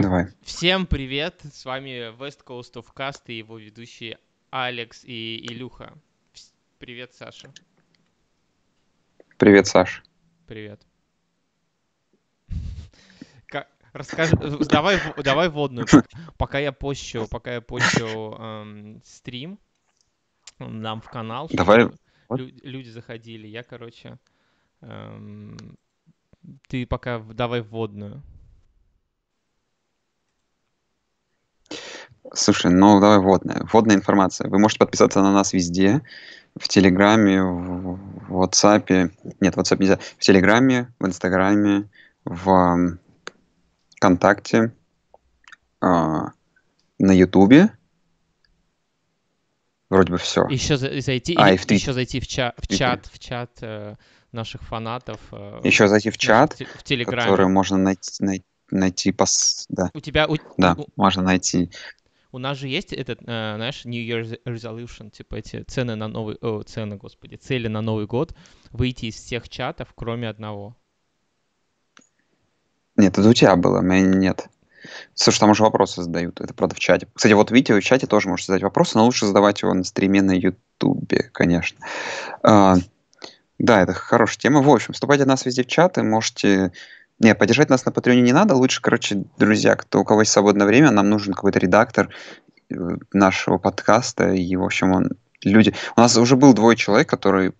Давай. Всем привет, с вами West Coast of Cast и его ведущие Алекс и Илюха. Привет, Саша. Привет, Саш. Привет. Ка- Расскажи, давай, давай вводную, п- пока я пощу, пока я пощу эм, стрим нам в канал, Давай. лю- люди заходили. Я, короче, эм, ты пока давай вводную. Слушай, ну давай вводная. Вводная информация. Вы можете подписаться на нас везде. В Телеграме, в в WhatsApp. Нет, в WhatsApp нельзя. В Телеграме, в Инстаграме, в ВКонтакте, а, на Ютубе. Вроде бы все. Еще за- зайти, А, и в Твит- еще зайти в, ча- в чат, в чат э, наших фанатов. э, Еще зайти в чат, в Телеграме. который можно найти, най- найти пос... Да, У тебя, у, да, у- можно найти. У нас же есть этот, э, знаешь, New Year's Resolution, типа эти цены на новый, о, цены, господи, цели на Новый год, выйти из всех чатов, кроме одного. Нет, это у тебя было, у меня нет. Слушай, там уже вопросы задают. Это правда в чате. Кстати, вот видите, в чате тоже можете задать вопросы, но лучше задавать его на стриме на Ютубе, конечно. А, да, это хорошая тема. В общем, вступайте в нас везде в чаты, можете... Не, поддержать нас на Патреоне не надо. Лучше, короче, друзья, кто, у кого есть свободное время, нам нужен какой-то редактор э, нашего подкаста. И, в общем, он... люди... У нас уже был двое человек, которые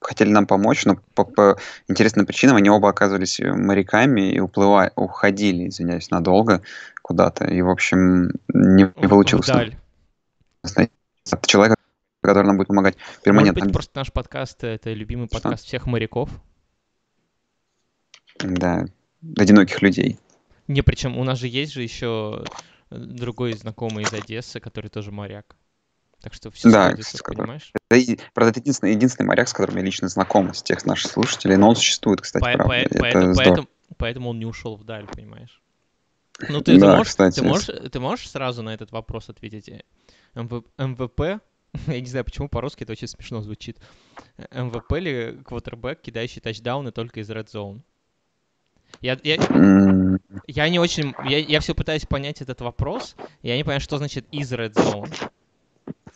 хотели нам помочь, но по, по интересным причинам они оба оказывались э, моряками и уплывали, уходили, извиняюсь, надолго куда-то. И, в общем, не, не получилось вдаль. человека, который нам будет помогать Может перманентно. быть, просто наш подкаст — это любимый Что? подкаст всех моряков? Да, одиноких людей. Не, причем у нас же есть же еще другой знакомый из Одессы, который тоже моряк. Так что все Да, сходится, с которым- понимаешь? Это, правда, это единственный, единственный моряк, с которым я лично знаком из тех наших слушателей, но он существует, кстати, По- правда. по- это поэтому, поэтому, поэтому он не ушел вдаль, понимаешь? Ну, ты, ты Да, можешь, кстати, ты, можешь, ты можешь сразу на этот вопрос ответить? Э, МВ- МВП, я не знаю, почему по-русски это очень смешно звучит. Э, МВП ли квотербек, кидающий тачдауны только из Red Zone? Я, я, я не очень... Я, я все пытаюсь понять этот вопрос, и я не понимаю, что значит из Red Zone.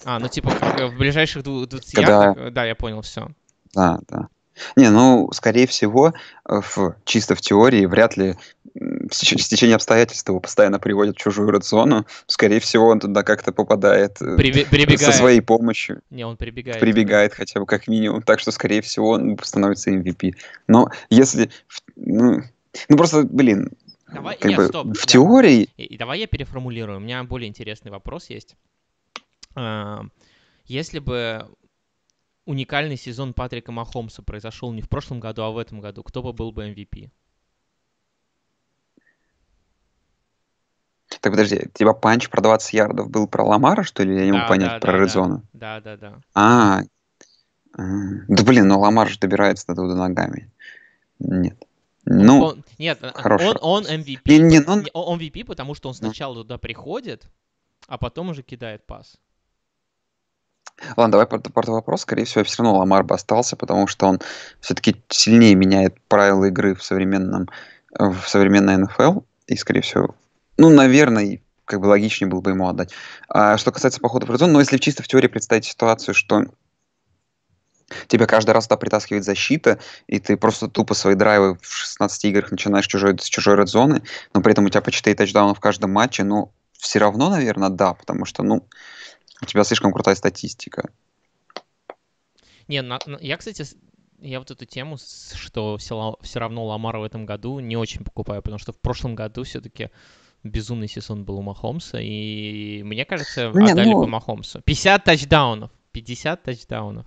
А, ну типа в ближайших дву- 20 Когда- ярдах... э, Да, я понял, все. Да, да. Не, ну, скорее всего, э, в, чисто в теории, вряд ли м, с теч- стечение обстоятельств его постоянно приводит в чужую зону. Скорее всего, он туда как-то попадает э, Прибегает. со своей помощью. Не, он прибегает. прибегает хотя бы как минимум, так что, скорее всего, он становится MVP. Но если... в- Ну, ну просто, блин, Давай, как нет, бы стоп. в да. теории... И, давай я переформулирую. У меня более интересный вопрос есть. А, Если бы уникальный сезон Патрика Махомса произошел не в прошлом году, а в этом году, кто бы был бы MVP? Так, подожди, тебя панч про 20 ярдов был про Ламара, что ли? Я не могу Да, понять, да, про да, Редзона. Да, да, да. А, а, да блин, ну Ламар же добирается до туда ногами. Нет. Ну, Он- нет, хороший он, он. MVP. Не, не, ну он- MVP, потому что он Ну. сначала туда приходит, а потом уже кидает пас. ладно, давай про, про вопрос. Скорее всего, все равно Ламар бы остался, потому что он все-таки сильнее меняет правила игры в современном, в современной НФЛ. И, скорее всего, ну, наверное, как бы логичнее было бы ему отдать. А что касается похода в Редзон, ну, если чисто в теории представить ситуацию, что тебя каждый раз туда притаскивает защита, и ты просто тупо свои драйвы в 16 играх начинаешь чужой, с чужой редзоны, но при этом у тебя по 4 тачдауна в каждом матче, ну, все равно, наверное, да, потому что, ну, у тебя слишком крутая статистика. Не, на- на- я, кстати, я вот эту тему, что все равно Ламара в этом году не очень покупаю, потому что в прошлом году все-таки безумный сезон был у Махомса, и мне кажется, Не, отдали ну- по Махомсу. 50 тачдаунов. 50 тачдаунов.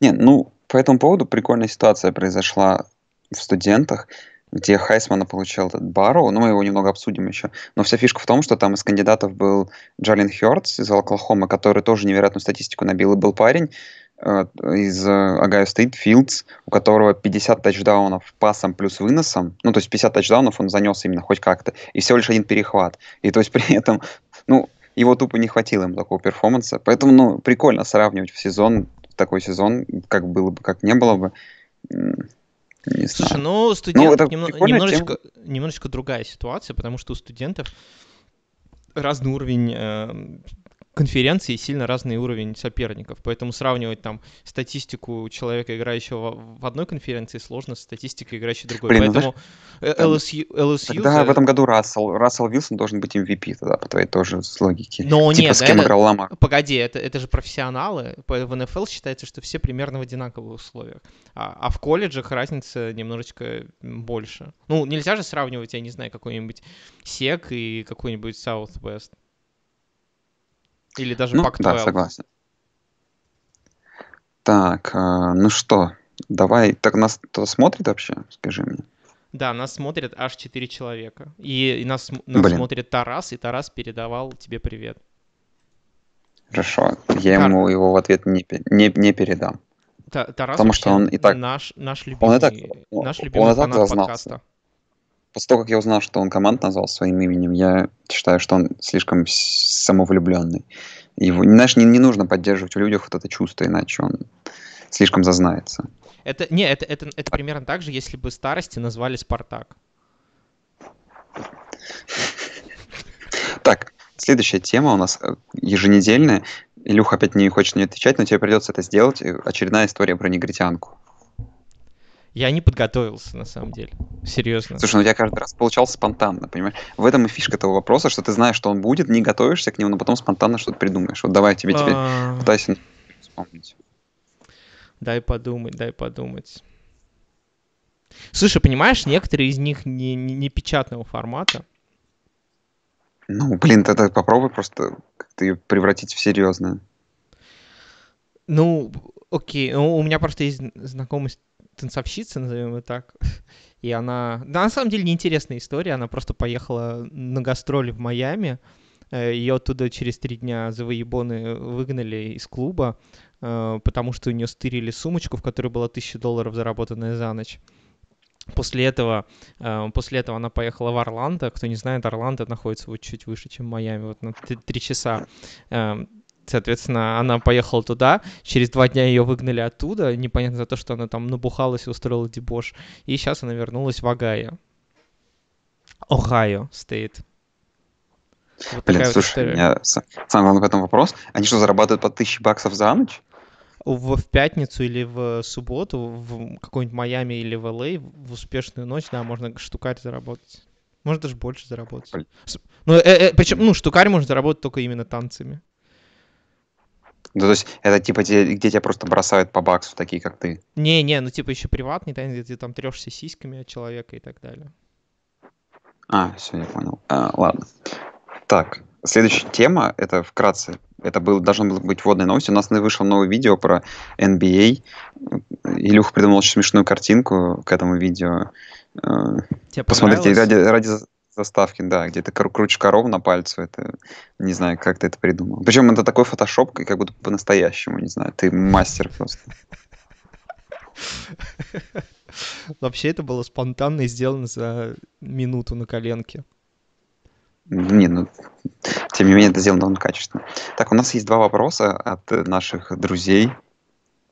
Не, ну, по этому поводу прикольная ситуация произошла в студентах, где Хайсмана получил этот Барроу, ну, мы его немного обсудим еще, но вся фишка в том, что там из кандидатов был Джалин Хёртс из Оклахомы, который тоже невероятную статистику набил, и был парень э, из Ohio State, Филдс, у которого 50 тачдаунов пасом плюс выносом, ну, то есть 50 тачдаунов он занес именно хоть как-то, и всего лишь один перехват, и то есть при этом, ну, его тупо не хватило ему такого перформанса, поэтому, ну, прикольно сравнивать в сезон такой сезон, как было бы, как не было бы. Не Слушай, знаю. ну, у студентов это немно- немножечко, немножечко другая ситуация, потому что у студентов разный уровень э, конференции сильно разный уровень соперников. Поэтому сравнивать там статистику человека, играющего в одной конференции, сложно с статистикой, играющей в другой. Блин, ну Поэтому там- LSU, LSU Тогда за- в этом году Рассел, Рассел Вилсон должен быть MVP тогда, по твоей тоже с логики. Но типа нет, с кем это- играл Ламар. Погоди, это, это же профессионалы. В НФЛ считается, что все примерно в одинаковых условиях. А, а в колледжах разница немножечко больше. Ну, нельзя же сравнивать, я не знаю, какой-нибудь SEC и какой-нибудь Southwest. Или даже Ну, Pac-12. да, согласен. Так, а, ну что, давай, так нас кто смотрит вообще, скажи мне. Да, нас смотрят аж 4 человека. И, и нас, нас Блин. смотрит Тарас, и Тарас передавал тебе привет. Хорошо, я Кар- ему его в ответ не, не, не передам. Та- Тарас Потому что он и так- наш, наш любимый, Он и так- он- наш он любимый и так фанат зазнался. подкаста. После того, как я узнал, что он команд назвал своим именем, я считаю, что он слишком самовлюбленный. Его, знаешь, не, не нужно поддерживать в людях вот это чувство, иначе он слишком зазнается. Это, не, это, это, это примерно так же, если бы старости назвали Спартак. Так, следующая тема у нас э, еженедельная. Илюха опять не хочет не отвечать, но тебе придется это сделать. Очередная история про негритянку. Я не подготовился, на самом деле. Серьезно. Слушай, ну у тебя каждый раз получалось спонтанно, понимаешь? В этом и фишка этого вопроса, что ты знаешь, что он будет, не готовишься к нему, но потом спонтанно что-то придумаешь. Вот давай тебе теперь А, пытайся вспомнить. Дай подумать, дай подумать. Слушай, понимаешь, некоторые из них не, не, не печатного формата. Ну, блин, тогда попробуй просто как-то ее превратить в серьезное. Ну, окей, ну, у меня просто есть знакомая танцовщица, назовем ее так. И она... Да, на самом деле неинтересная история. Она просто поехала на гастроли в Майами. Ее оттуда через три дня за выебоны выгнали из клуба, э, потому что у нее стырили сумочку, в которой было 1000 долларов, заработанная за ночь. После этого, э, после этого она поехала в Орландо. Кто не знает, Орландо находится вот чуть выше, чем Майами, вот на три часа. Соответственно, она поехала туда, через два дня ее выгнали оттуда, непонятно за то, что она там набухалась и устроила дебош. И сейчас она вернулась в Огайо. Огайо стоит. Вот Блин, слушай, у история. меня с- самый главный в этом вопрос. Они что, зарабатывают по 1000 баксов за ночь? В, в пятницу или в субботу в какой-нибудь Майами или в ЛА в успешную ночь, да, можно штукарь заработать. Может даже больше заработать. Блин. Ну, причем, ну, штукарь можно заработать только именно танцами. Ну, то есть это типа те, где тебя просто бросают по баксу, такие как ты. Не-не, ну типа еще приватный танец, где ты там трешься сиськами от человека и так далее. А, все, я понял. А, ладно. Так, следующая тема, это вкратце, это был, должно было быть вводной новостью. У нас вышло новое видео про NBA. Илюха придумал очень смешную картинку к этому видео. Э, Тебе Посмотрите, ради, ради заставки, да, где ты кру- крутишь корову на пальцу, это, не знаю, как ты это придумал. Причем это такой фотошоп, как будто по-настоящему, не знаю, ты мастер просто. Вообще это было спонтанно и сделано за минуту на коленке. Не, ну, тем не менее, это сделано довольно качественно. Так, у нас есть два вопроса от наших друзей,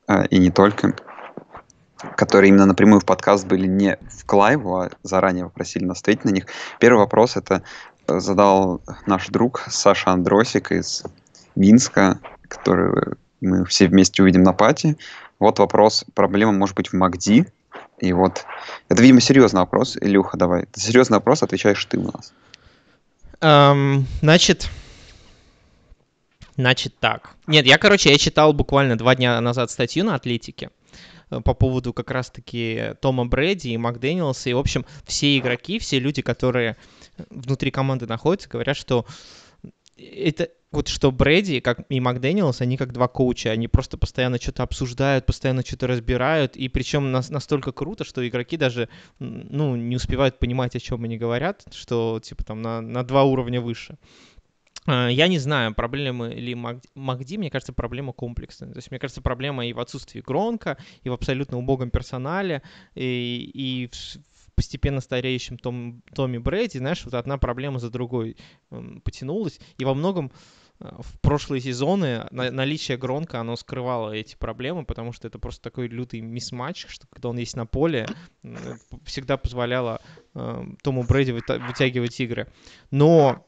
э, и не только, которые именно напрямую в подкаст были не в Клайву, а заранее попросили нас ответить на них. Первый вопрос это э, задал наш друг Саша Андросик из Минска, который мы все вместе увидим на пати. Вот вопрос, проблема может быть в МакДи. И вот, это, видимо, серьезный вопрос. Илюха, давай. Это серьезный вопрос, отвечаешь ты у нас. Эм, значит, значит так. Нет, я, короче, я читал буквально два дня назад статью на Атлетике по поводу как раз-таки Тома Брэди и Макдэниелса. И, в общем, все игроки, все люди, которые внутри команды находятся, говорят, что это вот что Брэди как и Макдэниелс, они как два коуча, они просто постоянно что-то обсуждают, постоянно что-то разбирают, и причем нас, настолько круто, что игроки даже, ну, не успевают понимать, о чем они говорят, что, типа, там, на, на два уровня выше. А, Я не знаю, проблемы ли Макди, мне кажется, проблема комплексная. То есть, мне кажется, проблема и в отсутствии Гронка, и в абсолютно убогом персонале, и, и в, постепенно стареющем Том, Томми Брэди, знаешь, вот одна проблема за другой потянулась, и во многом в прошлые сезоны наличие Гронка, оно скрывало эти проблемы, потому что это просто такой лютый мисс-матч, что когда он есть на поле, всегда позволяло э, Тому Брэди вытягивать игры. Но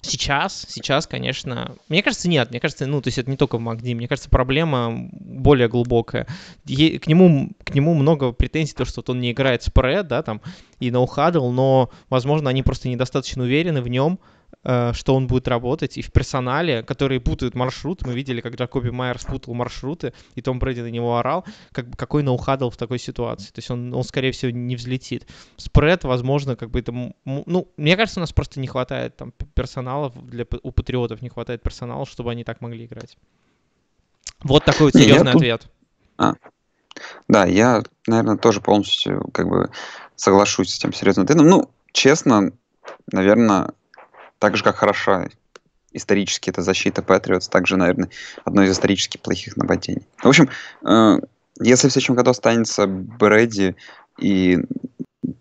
Сейчас, сейчас, конечно, мне кажется, нет, мне кажется, ну, то есть это не только в Макди, мне кажется, проблема более глубокая. Е- к нему, к нему много претензий, то, что вот он не играет спред, да, там, и ноу-хадл, но, возможно, они просто недостаточно уверены в нем, что он будет работать, и в персонале, которые путают маршрут, мы видели, как Джакоби Майер спутал маршруты, и Том Брэди на него орал, как, какой ноухадл в такой ситуации, то есть он, он, скорее всего, не взлетит. Спред, возможно, как бы это, ну, мне кажется, у нас просто не хватает там персонала, для, у патриотов не хватает персонала, чтобы они так могли играть. Вот такой вот серьезный не, ответ. А. Да, я, наверное, тоже полностью как бы соглашусь с тем серьезным ответом. Ну, честно, наверное, так же, как хороша исторически эта защита Патриотс, также, наверное, одно из исторически плохих нападений. В общем, э, если в следующем году останется Брэди и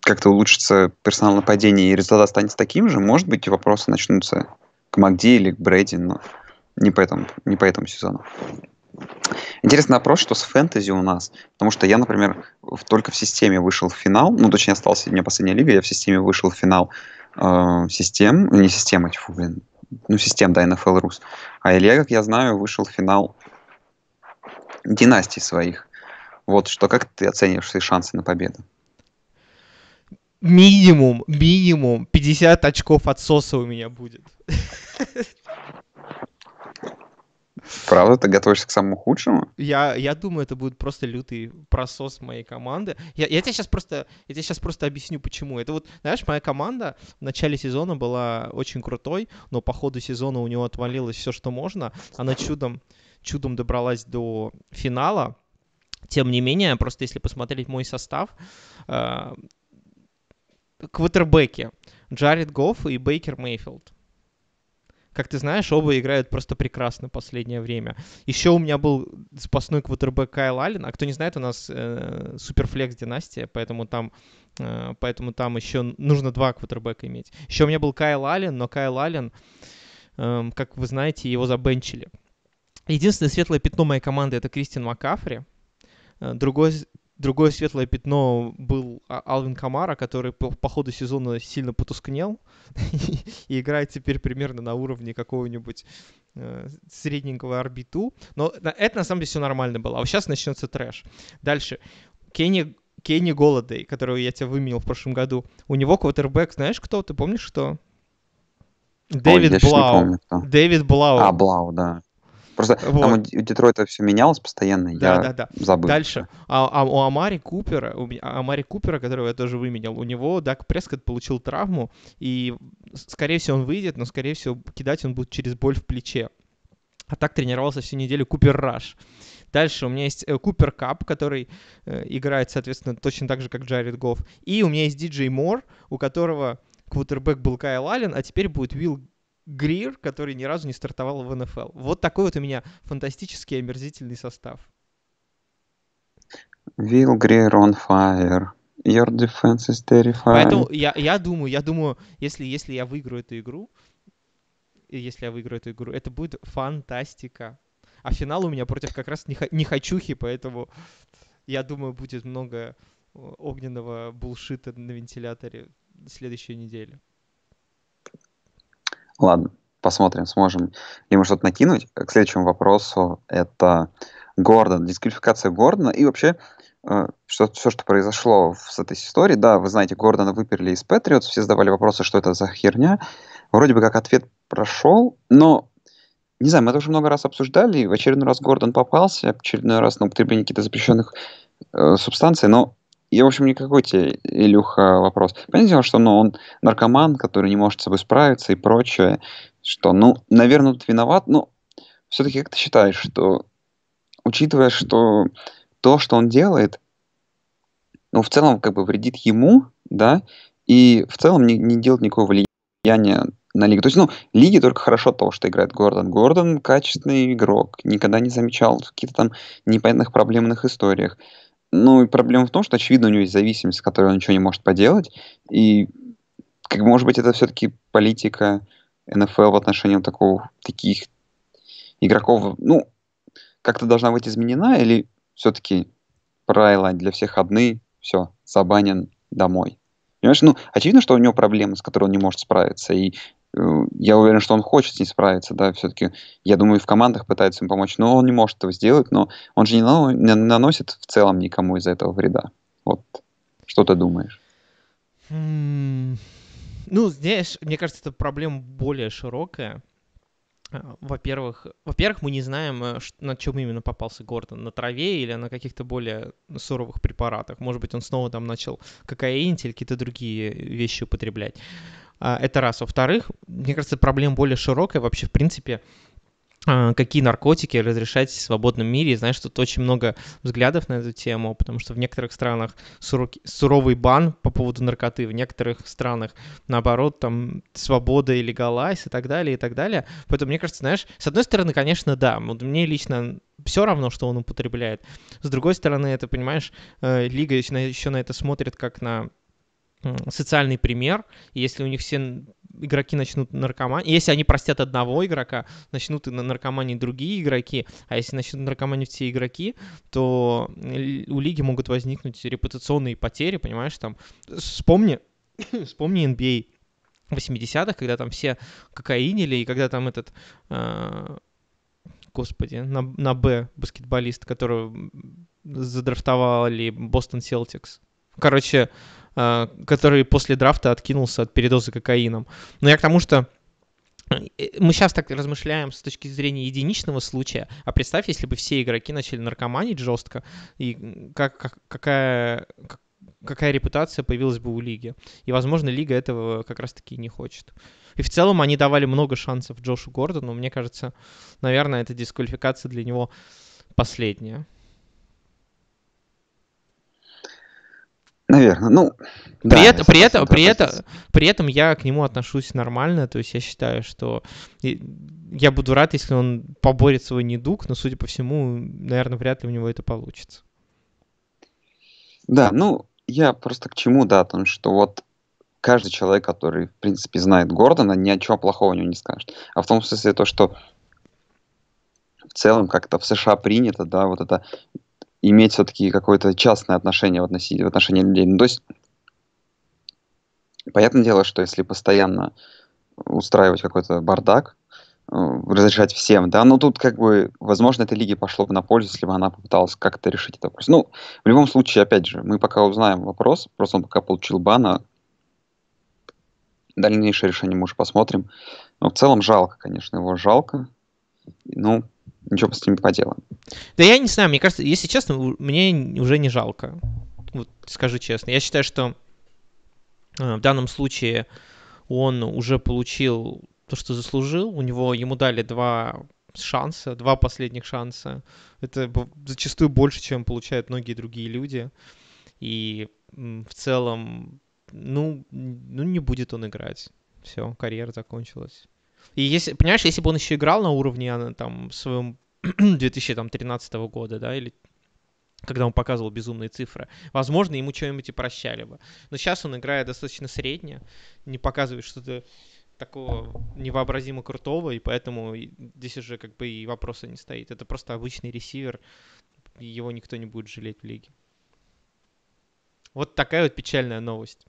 как-то улучшится персонал нападения и результат останется таким же, может быть, вопросы начнутся к Макди или к Брэди, но не по этому, не по этому сезону. Интересный вопрос, что с фэнтези у нас. Потому что я, например, только в системе вышел в финал. Ну, точнее, остался у меня последняя лига, я в системе вышел в финал э, систем, не систем, фу, блин, ну, систем, да, NFL Rus. А Илья, как я знаю, вышел в финал династий своих. Вот что, как ты оцениваешь свои шансы на победу? Минимум, минимум 50 очков отсоса у меня будет. Правда, ты готовишься к самому худшему? Я, я думаю, это будет просто лютый просос моей команды. Я, я тебе сейчас просто, я тебе сейчас просто объясню, почему. Это вот, знаешь, моя команда в начале сезона была очень крутой, но по ходу сезона у него отвалилось все, что можно. Она чудом, чудом добралась до финала. Тем не менее, просто если посмотреть мой состав, э, квотербеки Джаред Гофф и Бейкер Мейфилд как ты знаешь, оба играют просто прекрасно последнее время. Еще у меня был запасной квотербек Кайл Аллен, а кто не знает, у нас э, суперфлекс династия, поэтому там, э, поэтому там еще нужно два квотербека иметь. Еще у меня был Кайл Аллен, но Кайл Аллен, э, как вы знаете, его забенчили. Единственное светлое пятно моей команды это Кристин Макафри. Э, другой, Другое светлое пятно был а, Алвин Камара, который по, по ходу сезона сильно потускнел и играет теперь примерно на уровне какого-нибудь э, средненького арбиту. Но это на самом деле все нормально было. А вот сейчас начнется трэш. Дальше. Кенни, Кенни Голодей, которого я тебя выменил в прошлом году. У него квотербек, знаешь кто? Ты помнишь что? Дэвид Блау. Дэвид Блау. А, Блау, да. Просто вот. там у Детройта все менялось постоянно, да, я да, да. забыл. Дальше. А, а у Амари Купера, у Амари Купера, которого я тоже выменял, у него Дак Прескотт получил травму, и, скорее всего, он выйдет, но, скорее всего, кидать он будет через боль в плече. А так тренировался всю неделю Купер Раш. Дальше у меня есть э, Купер Кап, который э, играет, соответственно, точно так же, как Джаред Гофф. И у меня есть Диджей Мор, у которого квотербек был Кайл Аллен, а теперь будет Уилл Грир, который ни разу не стартовал в НФЛ. Вот такой вот у меня фантастический омерзительный состав. Will Greer on fire. Your defense is terrifying. Поэтому я, я думаю, я думаю, если, если я выиграю эту игру, если я выиграю эту игру, это будет фантастика. А финал у меня против как раз не хочухи, поэтому я думаю, будет много огненного булшита на вентиляторе следующей неделе. Ладно, посмотрим, сможем ли мы что-то накинуть. К следующему вопросу это Гордон, дисквалификация Гордона и вообще э, что, все, что произошло с этой историей. Да, вы знаете, Гордона выперли из Патриотс, все задавали вопросы, что это за херня. Вроде бы как ответ прошел, но не знаю, мы это уже много раз обсуждали, в очередной раз Гордон попался, в очередной раз на употребление каких-то запрещенных э, субстанций, но и, в общем, никакой тебе, Илюха, вопрос. Понятное дело, что ну, он наркоман, который не может с собой справиться и прочее, что, ну, наверное, тут виноват, но все-таки как ты считаешь, что, учитывая, что то, что он делает, ну, в целом, как бы вредит ему, да, и в целом не, не делает никакого влияния на лигу. То есть, ну, лиге только хорошо то, что играет Гордон. Гордон качественный игрок, никогда не замечал каких-то там непонятных проблемных историях. Ну, и проблема в том, что, очевидно, у него есть зависимость, с которой он ничего не может поделать. И, как может быть, это все-таки политика НФЛ в отношении такого, таких игроков, ну, как-то должна быть изменена, или все-таки правила для всех одни, все, забанен домой? Понимаешь, ну, очевидно, что у него проблемы, с которой он не может справиться, и я уверен, что он хочет с ней справиться, да, все-таки, я думаю, в командах пытаются ему помочь, но он не может этого сделать, но он же не, нано- не наносит в целом никому из этого вреда. Вот, что ты думаешь? Ну, знаешь, мне кажется, это проблема более широкая. А, во-первых, во-первых, мы не знаем, э, на чем именно попался Гордон, на траве или на каких-то более суровых препаратах. Может быть, он снова там начал кокаинить или какие-то другие вещи употреблять. А, это раз. Во-вторых, мне кажется, проблема более широкая вообще, в принципе, а, какие наркотики разрешать в свободном мире. знаешь, тут очень много взглядов на эту тему, потому что в некоторых странах суровый бан по поводу наркоты, в некоторых странах, наоборот, там свобода и легалайз и так далее, и так далее. Поэтому, мне кажется, знаешь, с одной стороны, конечно, да, вот мне лично все равно, что он употребляет. С другой стороны, это, понимаешь, э, лига еще на это смотрит как на социальный пример, если у них все игроки начнут наркоманить, если они простят одного игрока, начнут и наркоманить другие игроки, а если начнут наркоманить все игроки, то у лиги могут возникнуть репутационные потери, понимаешь, там, вспомни, вспомни NBA 80-х, когда там все кокаинили, и когда там этот, э, господи, на, на Б баскетболист, которого задрафтовали Бостон Селтикс. Короче, а, который после драфта откинулся от передоза кокаином. Но я к тому, что э, мы сейчас так размышляем с точки зрения единичного случая, а представь, если бы все игроки начали наркоманить жестко, и как, как, какая, как, какая репутация появилась бы у лиги. И, возможно, лига этого как раз-таки не хочет. И в целом они давали много шансов Джошу Гордону. Мне кажется, наверное, эта дисквалификация для него последняя. Наверное, ну. При, да, это, при, это, при, это, при этом я к нему отношусь нормально, то есть я считаю, что я буду рад, если он поборет свой недуг, но, судя по всему, наверное, вряд ли у него это получится. Да, ну, я просто к чему, да, том, что вот каждый человек, который, в принципе, знает Гордона, ни о чем плохого у него не скажет. А в том смысле то, что в целом как-то в США принято, да, вот это иметь все-таки какое-то частное отношение в отношении, в отношении людей. Ну, то есть, понятное дело, что если постоянно устраивать какой-то бардак, э, разрешать всем, да, но тут как бы, возможно, этой лиге пошло бы на пользу, если бы она попыталась как-то решить этот вопрос. Ну, в любом случае, опять же, мы пока узнаем вопрос, просто он пока получил бана, дальнейшее решение мы уже посмотрим. Но в целом жалко, конечно, его жалко. Ну, ничего с ним не поделаем. Да я не знаю, мне кажется, если честно, мне уже не жалко. Вот скажу честно. Я считаю, что э, в данном случае он уже получил то, что заслужил. У него ему дали два шанса, два последних шанса. Это зачастую больше, чем получают многие другие люди. И в целом, ну, ну не будет он играть. Все, карьера закончилась. И если, понимаешь, если бы он еще играл на уровне а, там, своем 2013 года, да, или когда он показывал безумные цифры. Возможно, ему что-нибудь и прощали бы. Но сейчас он играет достаточно средне, не показывает что-то такого невообразимо крутого, и поэтому здесь уже как бы и вопроса не стоит. Это просто обычный ресивер, его никто не будет жалеть в лиге. Вот такая вот печальная новость.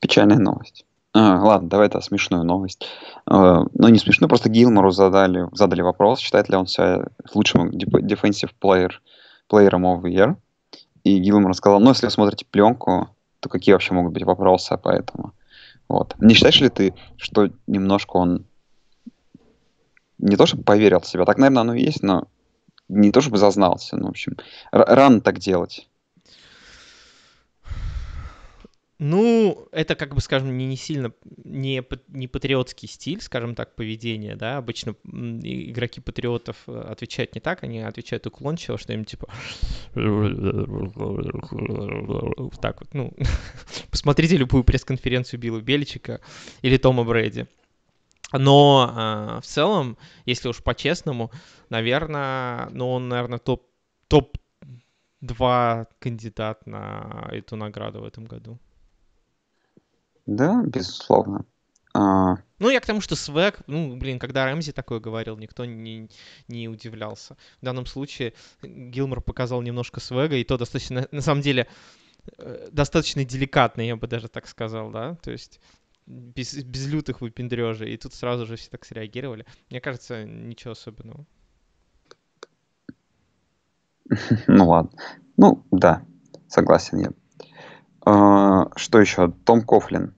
Печальная новость. А, ладно, давай это смешную новость. Uh, ну, не смешную, просто Гилмору задали, задали вопрос, считает ли он себя лучшим defensive player, плеером of the year. И Гилмор сказал, ну, если вы смотрите пленку, то какие вообще могут быть вопросы по этому? Вот. Не считаешь ли ты, что немножко он не то чтобы поверил в себя, так, наверное, оно и есть, но не то чтобы зазнался, ну, в общем, рано так делать. Ну, это, как бы, скажем, не, не сильно, не, не патриотский стиль, скажем так, поведения, да, обычно игроки патриотов э, отвечают не так, они отвечают уклончиво, что им типа так вот, ну, посмотрите любую пресс-конференцию Билла Бельчика или Тома Брэди. Но э, в целом, если уж по-честному, наверное, ну, он, наверное, топ, топ-2 кандидат на эту награду в этом году. Да, безусловно. А, Ну, я к тому, что свек, ну, блин, когда Рэмзи такое говорил, никто не, не удивлялся. В данном случае Гилмор показал немножко свега, и то достаточно, на самом деле, э, достаточно деликатно, я бы даже так сказал, да, то есть без, без лютых выпендрежей, и тут сразу же все так среагировали. Мне кажется, ничего особенного. ну ладно. Ну, да, согласен я. А, что еще? Том Кофлин.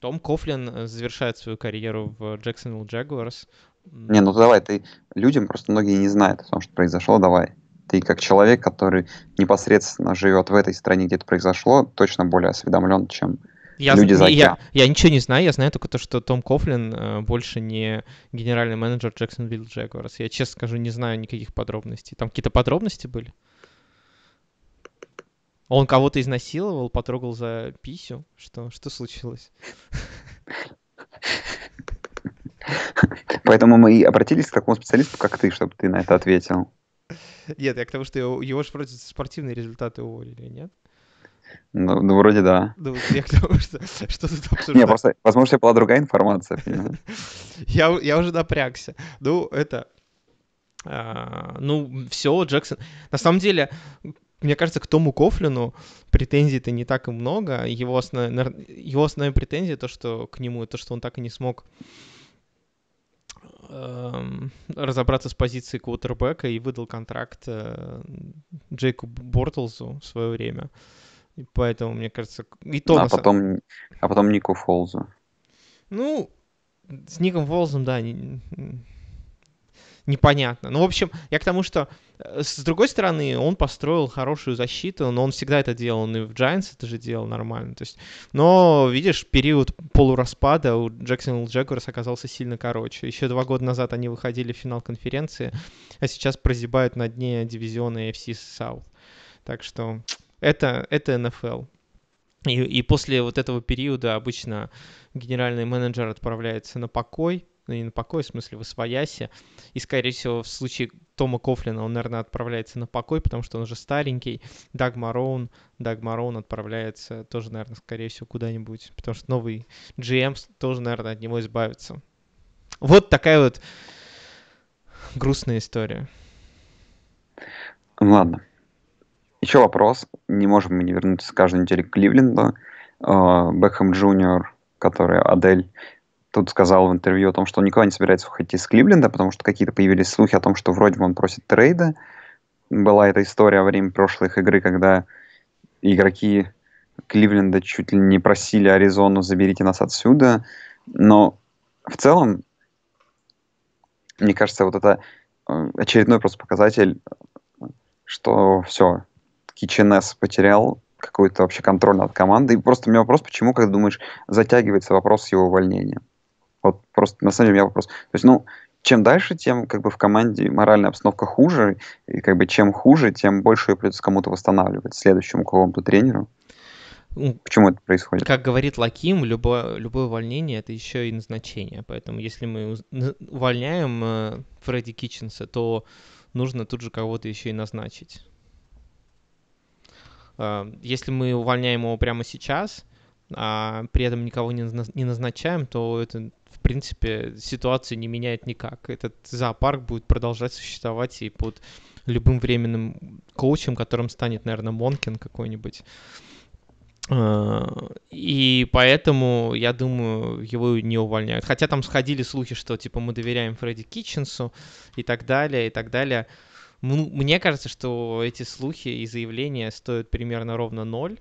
Том Кофлин э, завершает свою карьеру в Jacksonville Jaguars. Не, ну давай, ты людям просто многие не знают о том, что произошло, давай. Ты как человек, который непосредственно живет в этой стране, где это произошло, точно более осведомлен, чем Я, люди за я, я ничего не знаю, я знаю только то, что Том Кофлин э, больше не генеральный менеджер Jacksonville Jaguars. Я честно скажу, не знаю никаких подробностей. Там какие-то подробности были? Он кого-то изнасиловал, потрогал за писю? Что, что случилось? Поэтому мы и обратились к такому специалисту, как ты, чтобы ты на это ответил. Нет, я к тому, что его, его же вроде спортивные результаты уволили, нет? Ну, ну, вроде да. Ну, я к тому, что, что тут Не, обсуждать? просто, возможно, была другая информация. Я, я уже напрягся. Ну, это... а, ну, все, Джексон... На самом деле, мне кажется, к Тому Кофлину претензий-то не так и много. Его, основ- его основная претензия, то, что к нему, то, что он так и не смог эм, разобраться с позицией квотербека и выдал контракт э, Джейку Бортлзу в свое время. И поэтому, мне кажется, и то... А на са- потом, а потом Нику Фолзу. Ну, с Ником Волзом, да, не- непонятно. Ну, в общем, я к тому, что с другой стороны, он построил хорошую защиту, но он всегда это делал, он и в Giants это же делал нормально. То есть, но, видишь, период полураспада у Jacksonville Jaguars оказался сильно короче. Еще два года назад они выходили в финал конференции, а сейчас прозябают на дне дивизиона AFC South. Так что это, это NFL. И, и после вот этого периода обычно генеральный менеджер отправляется на покой, ну не на покой, в смысле в освояси, и, скорее всего, в случае Тома Кофлина он, наверное, отправляется на покой, потому что он уже старенький. Даг Мароун, Даг Мароун отправляется тоже, наверное, скорее всего, куда-нибудь, потому что новый GM тоже, наверное, от него избавится. Вот такая вот грустная история. Ладно. Еще вопрос. Не можем мы не вернуться каждую неделю к Кливленду. А, Бекхэм Джуниор, который Оделл тут сказал в интервью о том, что он никуда не собирается уходить из Кливленда, потому что какие-то появились слухи о том, что вроде бы он просит трейда. Была эта история во время прошлой их игры, когда игроки Кливленда чуть ли не просили Аризону, заберите нас отсюда. Но в целом, мне кажется, вот это э, очередной просто показатель, что все, Киченес потерял какой-то вообще контроль над командой. И просто у меня вопрос, почему, как думаешь, затягивается вопрос его увольнением? Вот просто, на самом деле, у меня вопрос. То есть, ну, чем дальше, тем как бы в команде моральная обстановка хуже, и как бы чем хуже, тем больше ее придется кому-то восстанавливать, следующему какому-то тренеру. Ну, Почему это происходит? Как говорит Лаким, любое, любое увольнение это еще и назначение. Поэтому если мы увольняем э, Фредди Китченса, то нужно тут же кого-то еще и назначить. А, Если мы увольняем его прямо сейчас, а при этом никого не, назна- не назначаем, то это, в принципе, ситуацию не меняет никак. Этот зоопарк будет продолжать существовать и под любым временным коучем, которым станет, наверное, Монкин какой-нибудь. А, И поэтому, я думаю, его не увольняют. Хотя там сходили слухи, что типа мы доверяем Фредди Китченсу и так далее, и так далее. Мне кажется, что эти слухи и заявления стоят примерно ровно ноль,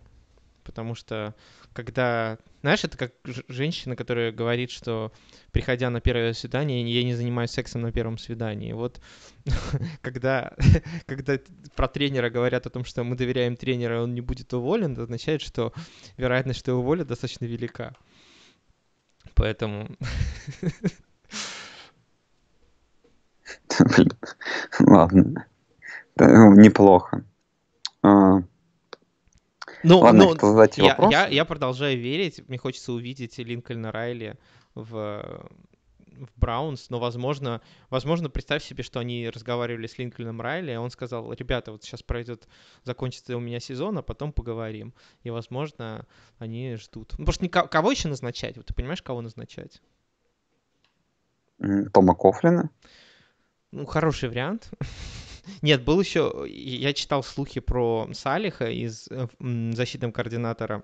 потому что когда, знаешь, это как женщина, которая говорит, что приходя на первое свидание, я не занимаюсь сексом на первом свидании. Вот когда, когда про тренера говорят о том, что мы доверяем тренеру, он не будет уволен, это означает, что вероятность, что его уволят, достаточно велика. Поэтому Ладно. Ну, Неплохо. Ну, Ладно, ну, задать я, вопрос. я, я продолжаю верить. Мне хочется увидеть Линкольна Райли в, в Браунс, но, возможно, возможно, представь себе, что они разговаривали с Линкольном Райли, и он сказал, ребята, вот сейчас пройдет, закончится у меня сезон, а потом поговорим. И, возможно, они ждут. Ну, что никого, кого еще назначать? Вот ты понимаешь, кого назначать? Тома Кофлина? Ну, хороший вариант. Нет, был еще... Я читал слухи про Салиха из э, защитного координатора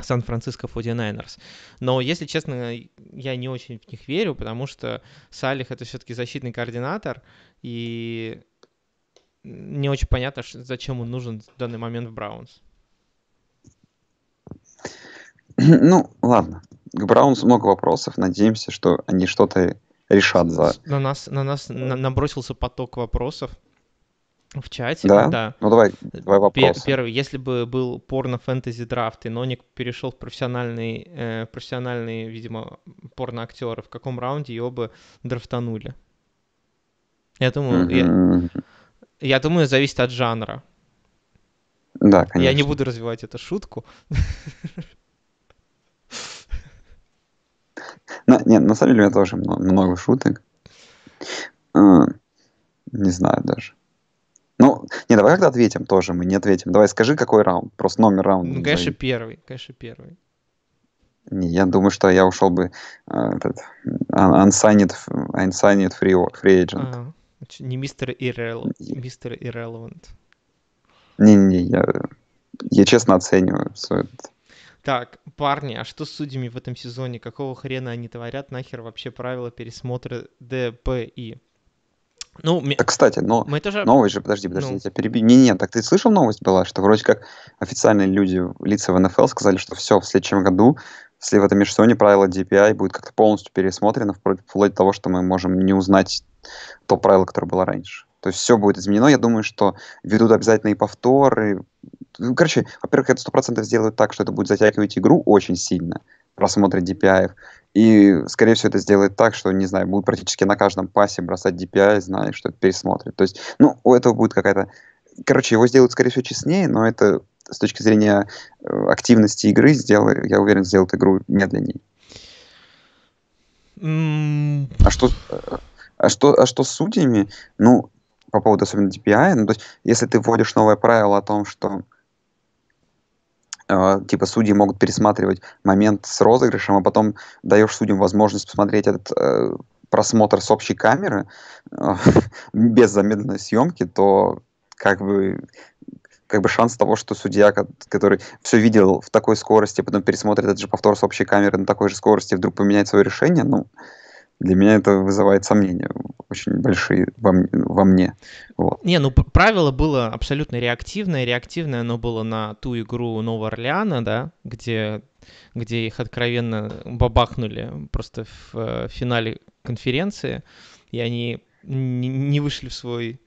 Сан-Франциско 49ers. Но, если честно, я не очень в них верю, потому что Салих — это все-таки защитный координатор, и не очень понятно, зачем он нужен в данный момент в Браунс. Ну, ладно. К Браунс много вопросов. Надеемся, что они что-то решат за... На нас, на нас на, набросился поток вопросов. В чате, да? да. Ну давай, давай вопрос. Первый, если бы был порно-фэнтези драфт, и Ноник перешел в профессиональный, э, профессиональный, видимо, порно-актер, в каком раунде его бы драфтанули? Я думаю, mm-hmm. я, я думаю, зависит от жанра. Да, конечно. Я не буду развивать эту шутку. На, нет, на самом деле у меня тоже много, много шуток. А, не знаю даже. Ну, не, давай когда ответим тоже, мы не ответим. Давай скажи, какой раунд, просто номер раунда. Ну, конечно, первый, конечно, первый. Не, я думаю, что я ушел бы uh, этот, unsigned, unsigned free, free agent. Ага. Не мистер Irrelevant. Мистер Irrelevant. Не-не-не, я, я честно оцениваю все это. Так, парни, а что с судьями в этом сезоне? Какого хрена они творят? Нахер вообще правила пересмотра ДПИ? Ну, так, кстати, но мы тоже... новость же, подожди, подожди, ну... я тебя перебью. Не, не, так ты слышал новость была, что вроде как официальные люди, лица в НФЛ сказали, что все, в следующем году, если в этом межсезонье правило DPI будет как-то полностью пересмотрено, вплоть до того, что мы можем не узнать то правило, которое было раньше. То есть все будет изменено. Я думаю, что ведут обязательные повторы. Ну, короче, во-первых, это сто процентов сделают так, что это будет затягивать игру очень сильно, просмотр DPI. И, скорее всего, это сделает так, что, не знаю, будут практически на каждом пасе бросать DPI, зная, что это пересмотрит. То есть, ну, у этого будет какая-то... Короче, его сделают, скорее всего, честнее, но это с точки зрения э, активности игры, сделает, я уверен, сделает игру медленнее. Mm. А что, а что, а что с судьями? Ну, по поводу особенно DPI, ну, то есть, если ты вводишь новое правило о том, что э, типа судьи могут пересматривать момент с розыгрышем, а потом даешь судьям возможность посмотреть этот э, просмотр с общей камеры э, без замедленной съемки, то как бы как бы шанс того, что судья, который все видел в такой скорости, потом пересмотрит этот же повтор с общей камеры на такой же скорости, вдруг поменяет свое решение, ну, для меня это вызывает сомнения очень большие во, во мне. Вот. Не, ну правило было абсолютно реактивное. Реактивное оно было на ту игру Нового Орлеана, да, где, где их откровенно бабахнули просто в, в финале конференции, и они не вышли в свой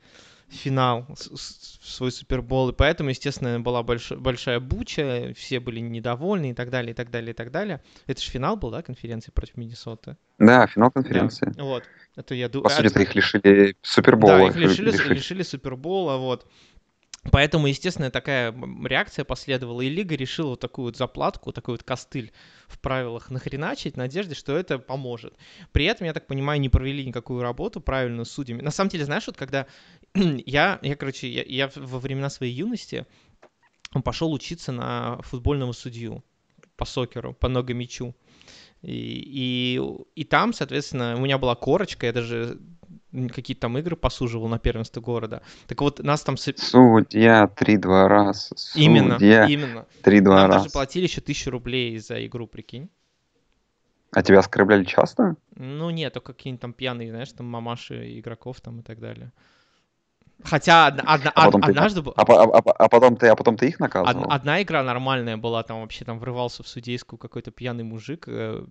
финал, свой Супербол, и поэтому, естественно, была больш, большая буча, все были недовольны и так далее, и так далее, и так далее. Это же финал был, да, конференции против Миннесоты? Да, финал конференции. Да, вот. Это я думаю... По сути, это... их лишили Супербола. Да, их лишили, лишили. лишили Супербола, вот. Поэтому, естественно, такая реакция последовала, и Лига решила вот такую вот заплатку, такой вот костыль в правилах нахреначить в надежде, что это поможет. При этом, я так понимаю, не провели никакую работу правильно с судьями. На самом деле, знаешь, вот когда я, я короче, я, я во времена своей юности пошел учиться на футбольного судью по сокеру, по ногомячу. И, и, и там, соответственно, у меня была корочка, я даже какие-то там игры посуживал на первенство города. Так вот, нас там... Судья три-два раз. Судья именно, именно. Три-два раз. Нам даже платили еще тысячу рублей за игру, прикинь. А тебя оскорбляли часто? Ну нет, только какие-нибудь там пьяные, знаешь, там мамаши игроков там и так далее. Хотя одна, одна, а потом однажды... Ты, а, а, а, а, потом ты, а потом ты их наказывал? Одна, одна игра нормальная была, там вообще там врывался в судейскую какой-то пьяный мужик, э,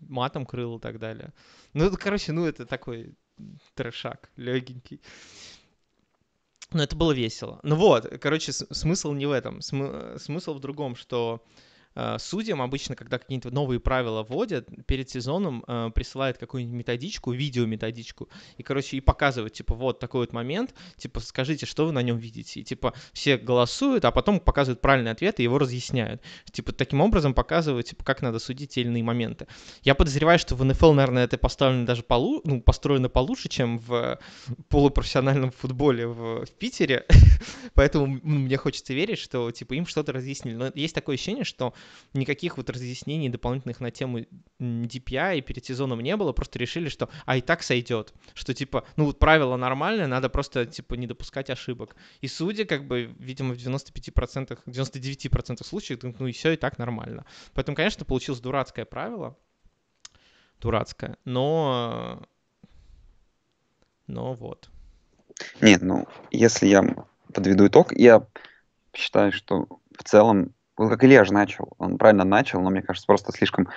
матом крыл и так далее. Ну, это, короче, ну, это такой трешак легенький. Но это было весело. Ну вот, короче, смысл не в этом. См- смысл в другом, что судьям обычно, когда какие-то новые правила вводят, перед сезоном э, присылают какую-нибудь методичку, видео-методичку, и, короче, и показывают, типа, вот такой вот момент, типа, скажите, что вы на нем видите. И, типа, все голосуют, а потом показывают правильный ответ и его разъясняют. Типа, таким образом показывают, типа, как надо судить те или иные моменты. Я подозреваю, что в НФЛ, наверное, это поставлено даже полу... ну, построено получше, чем в полупрофессиональном футболе в, в Питере. Поэтому мне хочется верить, что, типа, им что-то разъяснили. Но есть такое ощущение, что никаких вот разъяснений дополнительных на тему DPI перед сезоном не было, просто решили, что, а и так сойдет. Что, типа, ну, вот правило нормальное, надо просто, типа, не допускать ошибок. И судьи, как бы, видимо, в 95%, 99% случаев, ну, и все и так нормально. Поэтому, конечно, получилось дурацкое правило, дурацкое, но... Но вот. Нет, ну, если я подведу итог, я считаю, что в целом, вот как Илья же начал, он правильно начал, но мне кажется, просто слишком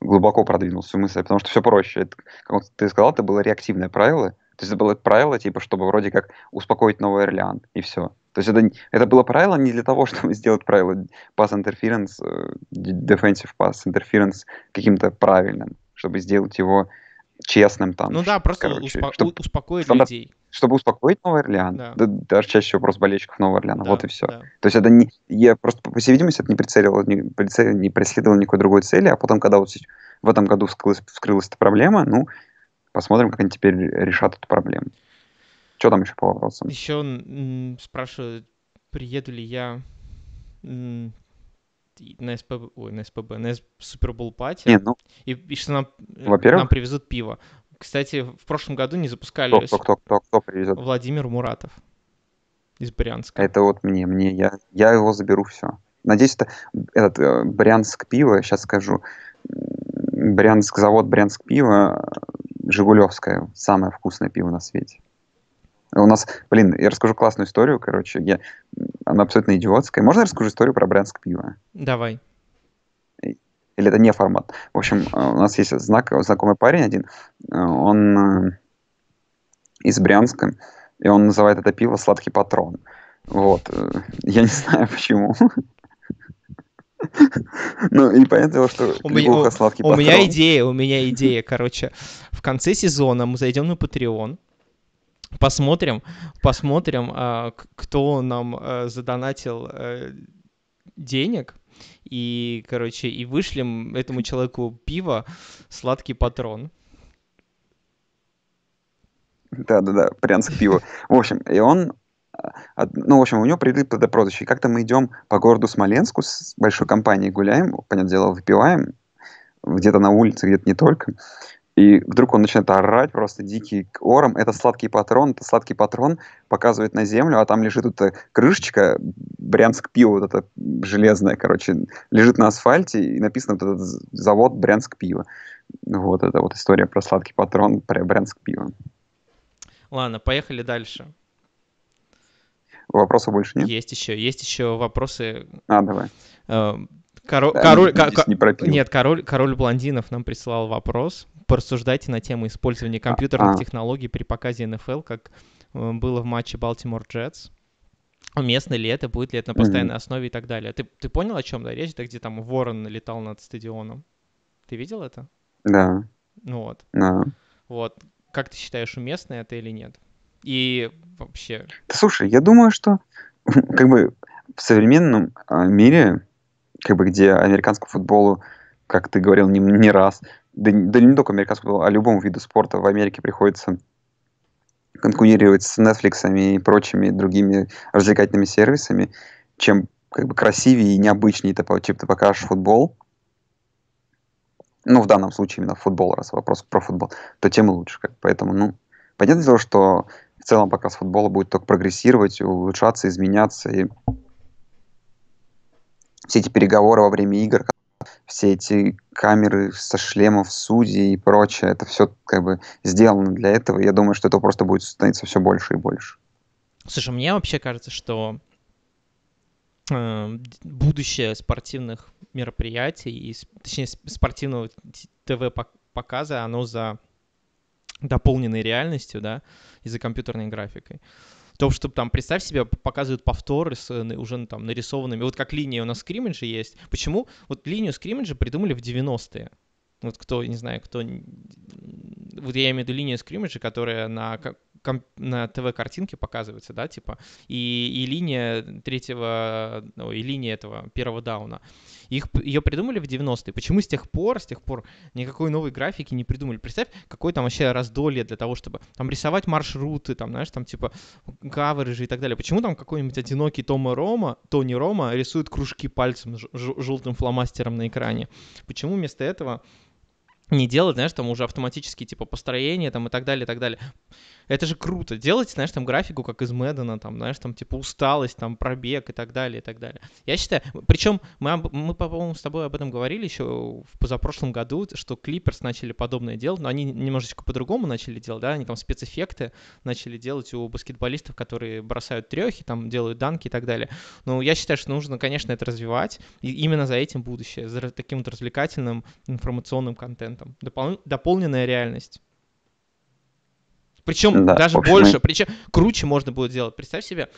глубоко продвинул всю мысль, потому что все проще. Это, как ты сказал, это было реактивное правило, то есть это было правило, типа, чтобы вроде как успокоить Новый Орлеан, и все. То есть это, это было правило не для того, чтобы сделать правило pass interference, э, defensive pass interference каким-то правильным, чтобы сделать его честным там. Ну да, просто короче, успо- чтобы, успокоить стандарт, людей. Чтобы успокоить Новый Орлеан. Да. Да, даже чаще всего просто болельщиков Нового Орлеана. Да, вот и все. Да. То есть это не... Я просто, по всей видимости, это не прицеливал, не, прицелил, не преследовал никакой другой цели, а потом, когда вот в этом году вскрылась, вскрылась эта проблема, ну, посмотрим, как они теперь решат эту проблему. Что там еще по вопросам? Еще спрашивают, приеду ли я на СПБ, ой, на СПБ, на Супербол пати, Нет, ну, и, и что нам, э, во-первых, нам привезут пиво. Кстати, в прошлом году не запускали... Кто, кто, кто, кто, кто привезет? Владимир Муратов из Брянска. Это вот мне, мне, я, я его заберу все. Надеюсь, это этот э, Брянск пиво, сейчас скажу. Брянск, завод Брянск пиво, Жигулевское, самое вкусное пиво на свете. У нас, блин, я расскажу классную историю, короче, я, она абсолютно идиотская. Можно я расскажу историю про Брянск пиво? Давай. Или это не формат? В общем, э, у нас есть знак, знакомый парень один, э, он э, из Брянска, и он называет это пиво «Сладкий патрон». Вот. Я не знаю, почему. Ну, и понятно, что у меня, сладкий у, у меня идея, у меня идея, короче. В конце сезона мы зайдем на Patreon, посмотрим, посмотрим, кто нам задонатил денег, и, короче, и вышлем этому человеку пиво «Сладкий патрон». Да-да-да, Брянск пиво. В общем, и он ну, в общем, у него прилип это прозвище. И как-то мы идем по городу Смоленску с большой компанией гуляем, понятное дело, выпиваем, где-то на улице, где-то не только. И вдруг он начинает орать просто дикий ором. Это сладкий патрон, это сладкий патрон показывает на землю, а там лежит эта крышечка, Брянск пиво, вот это железное, короче, лежит на асфальте, и написано вот этот завод Брянск пиво. Вот это вот история про сладкий патрон, про Брянск пиво. Ладно, поехали дальше. Вопросов больше нет? Есть еще, есть еще вопросы. А, давай. Э, король, да, король, не нет, король, король блондинов нам прислал вопрос порассуждайте на тему использования компьютерных а, технологий при показе НФЛ, как э, было в матче Baltimore Jets. Уместно ли это, будет ли это на постоянной mm-hmm. основе и так далее. Ты, ты понял, о чем да, речь? Это где там ворон летал над стадионом. Ты видел это? Да. Ну вот. Да. Вот. Как ты считаешь, уместно это или нет? И вообще... Слушай, я думаю, что как бы в современном а, мире, как бы где американскому футболу, как ты говорил не, не раз, да, да не только американскому, а любому виду спорта в Америке приходится конкурировать с Netflix и прочими другими развлекательными сервисами, чем как бы красивее и необычнее ты, типа, ты покажешь футбол, ну, в данном случае именно футбол, раз вопрос про футбол, то тем лучше. Как. Поэтому, ну, понятное дело, что в целом показ футбола будет только прогрессировать, улучшаться, изменяться. И все эти переговоры во время игр, все эти камеры со шлемов судей и прочее, это все как бы сделано для этого. Я думаю, что это просто будет становиться все больше и больше. Слушай, мне вообще кажется, что э, будущее спортивных мероприятий, и, точнее спортивного ТВ-показа, оно за дополненной реальностью, да, и за компьютерной графикой. То, что там, представь себе, показывают повторы с уже там нарисованными, вот как линия у нас скриммиджа есть. Почему? Вот линию скриммиджа придумали в 90-е. Вот кто, не знаю, кто... Вот я имею в виду линию скриммиджа, которая на на ТВ-картинке показывается, да, типа, и, и линия третьего, ну, и линия этого первого дауна. Их, ее придумали в 90-е. Почему с тех пор, с тех пор никакой новой графики не придумали? Представь, какое там вообще раздолье для того, чтобы там рисовать маршруты, там, знаешь, там типа каверджи и так далее. Почему там какой-нибудь одинокий Тома Рома, Тони Рома рисует кружки пальцем желтым фломастером на экране? Почему вместо этого не делать, знаешь, там уже автоматически типа построение там и так далее, и так далее. Это же круто. Делать, знаешь, там графику, как из Мэддена, там, знаешь, там типа усталость, там пробег и так далее, и так далее. Я считаю, причем мы, мы по-моему, с тобой об этом говорили еще в позапрошлом году, что Клиперс начали подобное делать, но они немножечко по-другому начали делать, да, они там спецэффекты начали делать у баскетболистов, которые бросают трехи, там делают данки и так далее. Но я считаю, что нужно, конечно, это развивать, и именно за этим будущее, за таким вот развлекательным информационным контентом. Допол- дополненная реальность. Причем да, даже общем, больше, причем круче можно будет сделать. Представь себе,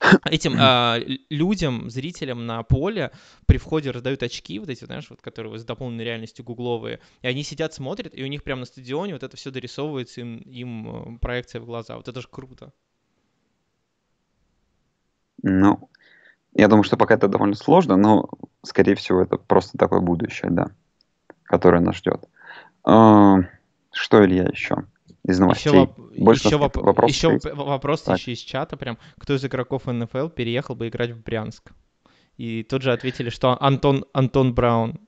этим а, людям, зрителям на поле при входе раздают очки, вот эти, знаешь, вот, которые с дополненной реальностью гугловые, и они сидят, смотрят, и у них прямо на стадионе вот это все дорисовывается им, им э, проекция в глаза. Вот это же круто. Ну, я думаю, что пока это довольно сложно, но, скорее всего, это просто такое будущее, да, которое нас ждет. А, что, Илья, еще? Из новостей. Еще, воп... Больше еще, воп... вопросов еще вопрос так. еще из чата прям. Кто из игроков НФЛ переехал бы играть в Брянск? И тут же ответили, что Антон, Антон Браун.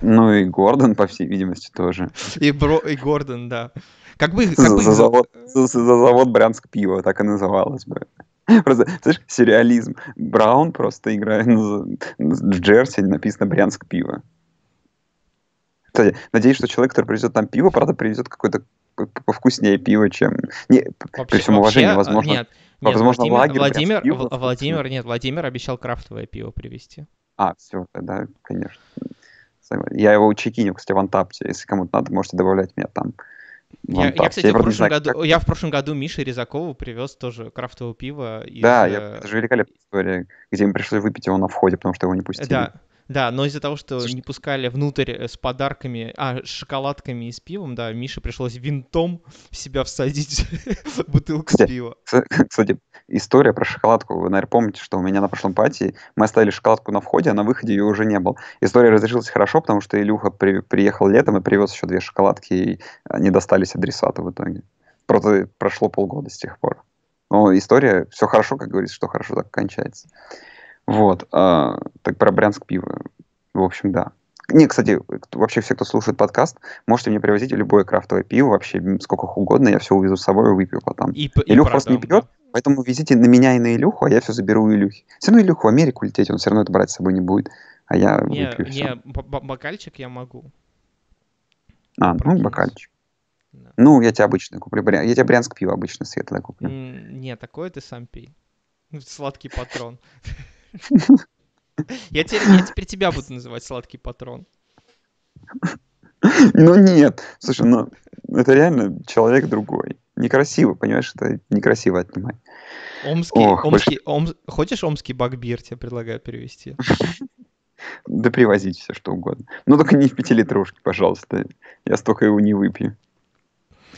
Ну и Гордон, по всей видимости, тоже. И, Бро... и Гордон, да. Как бы... Как за, бы... За, завод, за, за завод Брянск пиво, так и называлось бы. Просто, знаешь, сюрреализм. Браун просто играет в Джерси, написано Брянск пиво. Кстати, надеюсь, что человек, который привезет там пиво, правда, привезет какой-то повкуснее пиво, чем... Не, вообще, при всем уважении, вообще, возможно... Нет, нет, возможно, Владимир, лагерь Владимир, пиво, Владимир, нет, Владимир обещал крафтовое пиво привезти. А, все, да, конечно. Я его чекиню, кстати, в Антапте. Если кому-то надо, можете добавлять меня там. Я, я, кстати, я, в прошлом знаю, году, как... я в прошлом году Мише Резакову привез тоже крафтовое пиво. Из... Да, я, э, это же великолепная история, где им пришлось выпить его на входе, потому что его не пустили. Да, да, но из-за того, что Слушай... не пускали внутрь э, с подарками, а, с шоколадками и с пивом, да, Мише пришлось винтом в себя всадить бутылку с пива. Кстати, история про шоколадку. Вы, наверное, помните, что у меня на прошлом пати мы оставили шоколадку на входе, а на выходе ее уже не было. История разрешилась хорошо, потому что Илюха при, приехал летом и привез еще две шоколадки, и они достались адресату в итоге. Просто прошло полгода с тех пор. Но история, все хорошо, как говорится, что хорошо так кончается. Вот. А, так про Брянск пиво. В общем, да. Не, кстати, вообще все, кто слушает подкаст, можете мне привозить любое крафтовое пиво, вообще сколько угодно, я все увезу с собой и выпью потом. И, Илюх просто не пьет, поэтому везите на меня и на Илюху, а я все заберу у Илюхи. Все равно Илюху в Америку лететь, он все равно это брать с собой не будет, а я не, выпью не, все. бокальчик я могу. А, ну, бокальчик. Да. Ну, я тебе обычно куплю. Я тебе брянск пиво обычно светлое куплю. Не, такое ты сам пей. Сладкий патрон. Я теперь, я теперь тебя буду называть сладкий патрон. Ну нет, слушай, ну это реально человек другой. Некрасиво, понимаешь, это некрасиво отнимать. Омский, Ох, омский, больше... ом... хочешь омский багбир, тебе предлагаю перевести? Да привозить все, что угодно. Но только не в пятилитровке, пожалуйста. Я столько его не выпью.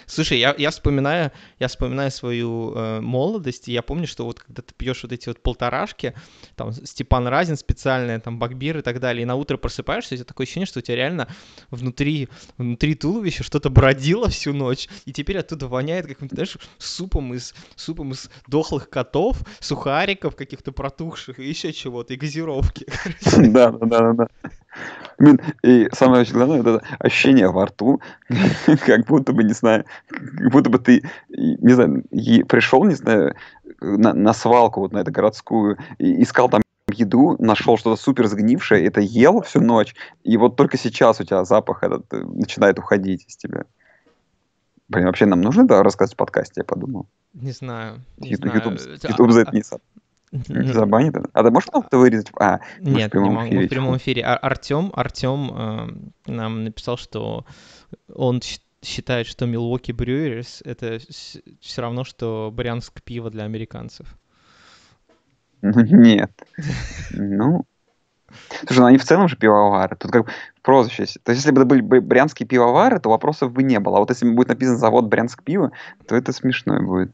Слушай, я, я вспоминаю, я вспоминаю свою э, молодость, и я помню, что вот когда ты пьешь вот эти вот полторашки, там Степан Разин специальные, там Багбир и так далее, и на утро просыпаешься, у тебя такое ощущение, что у тебя реально внутри, внутри туловища что-то бродило всю ночь, и теперь оттуда воняет каким-то, знаешь, супом из, супом из дохлых котов, сухариков каких-то протухших и еще чего-то, и газировки. Да, да, да, да. И самое главное, это ощущение во рту, как будто бы, не знаю, как будто бы ты, не знаю, пришел, не знаю, на, на свалку вот на эту городскую, и искал там еду, нашел что-то супер сгнившее, это ел всю ночь, и вот только сейчас у тебя запах этот э, начинает уходить из тебя. Блин, вообще нам нужно это рассказать в подкасте, я подумал. Не знаю. Не. YouTube, YouTube за это не Забанит? А ты можешь это вырезать? А, Нет, не могу. В прямом эфире. А Артем, Артем э, нам написал, что он считает, что Milwaukee Brewers — это все равно, что брянск пиво для американцев. Нет. Ну, Слушай, ну они в целом же пивовары. Тут как бы прозвище. То есть, если бы это были брянские пивовары, то вопросов бы не было. А вот если будет написан завод Брянск пиво, то это смешно будет.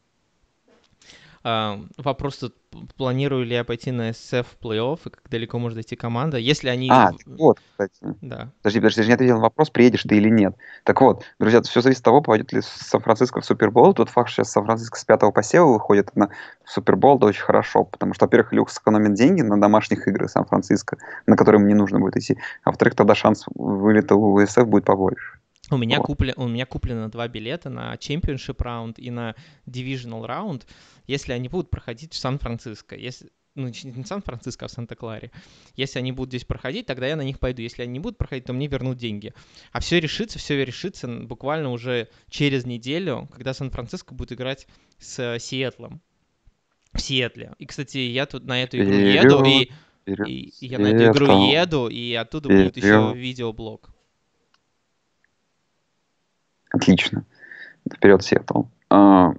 А, вопрос тут, планирую ли я пойти на в плей-офф, и как далеко может идти команда, если они... А, вот, кстати. Да. Подожди, подожди, же не ответил на вопрос, приедешь ты или нет. Так вот, друзья, все зависит от того, попадет ли Сан-Франциско в Супербол. Тот факт, что сейчас Сан-Франциско с пятого посева выходит на Супербол, это очень хорошо, потому что, во-первых, Люкс сэкономит деньги на домашних играх Сан-Франциско, на которые им не нужно будет идти, а во-вторых, тогда шанс вылета у SF будет побольше. У меня, купле, у меня куплено два билета на Championship раунд и на Divisional раунд если они будут проходить в Сан-Франциско, если ну, не в Сан-Франциско, а в Санта-Кларе. Если они будут здесь проходить, тогда я на них пойду. Если они не будут проходить, то мне вернут деньги. А все решится, все решится буквально уже через неделю, когда Сан-Франциско будет играть с Сиэтлом. В Сиэтле. И, кстати, я тут на эту игру еду, и, и, и я на эту игру еду, и оттуда будет еще видеоблог. Отлично. Вперед, Сиэтл. А,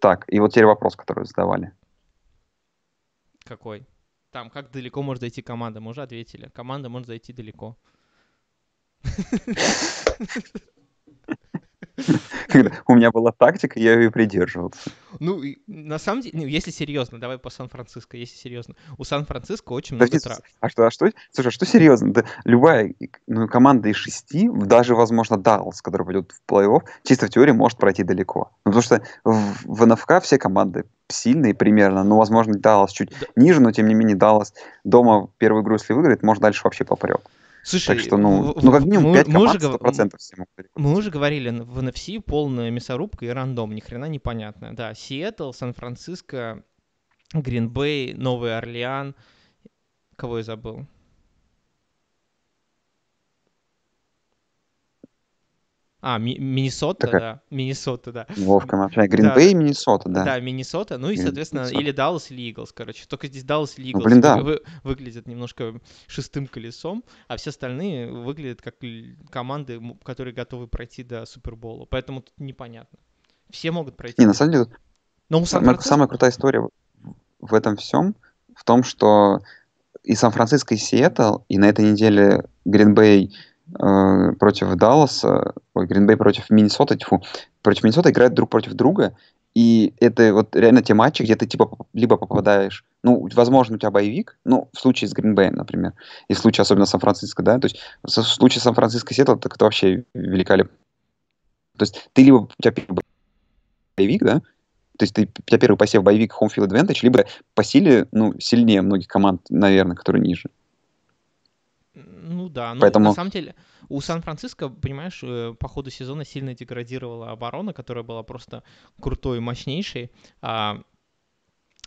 так, и вот теперь вопрос, который задавали. Какой? Там, как далеко может зайти команда? Мы уже ответили. Команда может зайти далеко. У меня была тактика, я ее придерживался. Ну, на самом деле, ну, если серьезно, давай по Сан-Франциско, если серьезно. У Сан-Франциско очень много трав. А что, а что, слушай, а что серьезно? Да, любая ну, команда из шести, даже, возможно, Даллас, который пойдет в плей-офф, чисто в теории может пройти далеко. Ну, потому что в, в НФК все команды сильные примерно, ну, возможно, Даллас чуть да. ниже, но, тем не менее, Даллас дома первую игру, если выиграет, может дальше вообще попрет. Слушай, так что, ну, в, ну как минимум 5 мы, команд, мы уже, 100% всему. Мы уже говорили, в NFC полная мясорубка и рандом, ни хрена непонятно. Да, Сиэтл, Сан-Франциско, Гринбей, Новый Орлеан. Кого я забыл? А, Ми- Миннесота, Какая? да. Миннесота, да. Вовка молчание. Гринбей и Миннесота, да. Да, Миннесота. Ну и, соответственно, Миннесота. или Даллас, или Иглс, короче. Только здесь Даллас или Иглс ну, блин, да. вы, выглядят немножко шестым колесом, а все остальные выглядят как команды, которые готовы пройти до Супербола. Поэтому тут непонятно. Все могут пройти. Не, на самом деле, Но у самая, самая крутая история в этом всем в том, что и Сан-Франциско, и Сиэтл, и на этой неделе Гринбей э, против Далласа, ой, Гринбей против Миннесоты, тьфу, против Миннесоты играют друг против друга, и это вот реально те матчи, где ты типа либо попадаешь, ну, возможно, у тебя боевик, ну, в случае с Гринбеем, например, и в случае особенно Сан-Франциско, да, то есть в случае Сан-Франциско и Сиэтла, так это вообще великолепно. То есть ты либо у тебя боевик, да, то есть ты, у тебя первый посев боевик Home Field Advantage, либо по силе, ну, сильнее многих команд, наверное, которые ниже. Ну да, но Поэтому... на самом деле у Сан-Франциско, понимаешь, э, по ходу сезона сильно деградировала оборона, которая была просто крутой и мощнейшей. А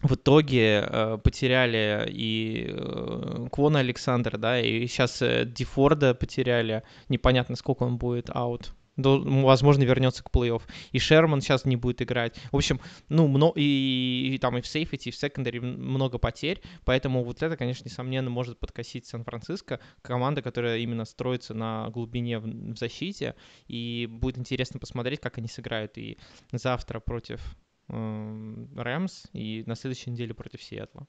в итоге э, потеряли и э, Квона Александра, да, и сейчас э, Дифорда потеряли. Непонятно, сколько он будет аут возможно, вернется к плей-офф. И Шерман сейчас не будет играть. В общем, ну, много, и, и там и в сейфити, и в секондаре много потерь, поэтому вот это, конечно, несомненно, может подкосить Сан-Франциско, команда, которая именно строится на глубине в, в защите, и будет интересно посмотреть, как они сыграют и завтра против э, Рэмс, и на следующей неделе против Сиэтла.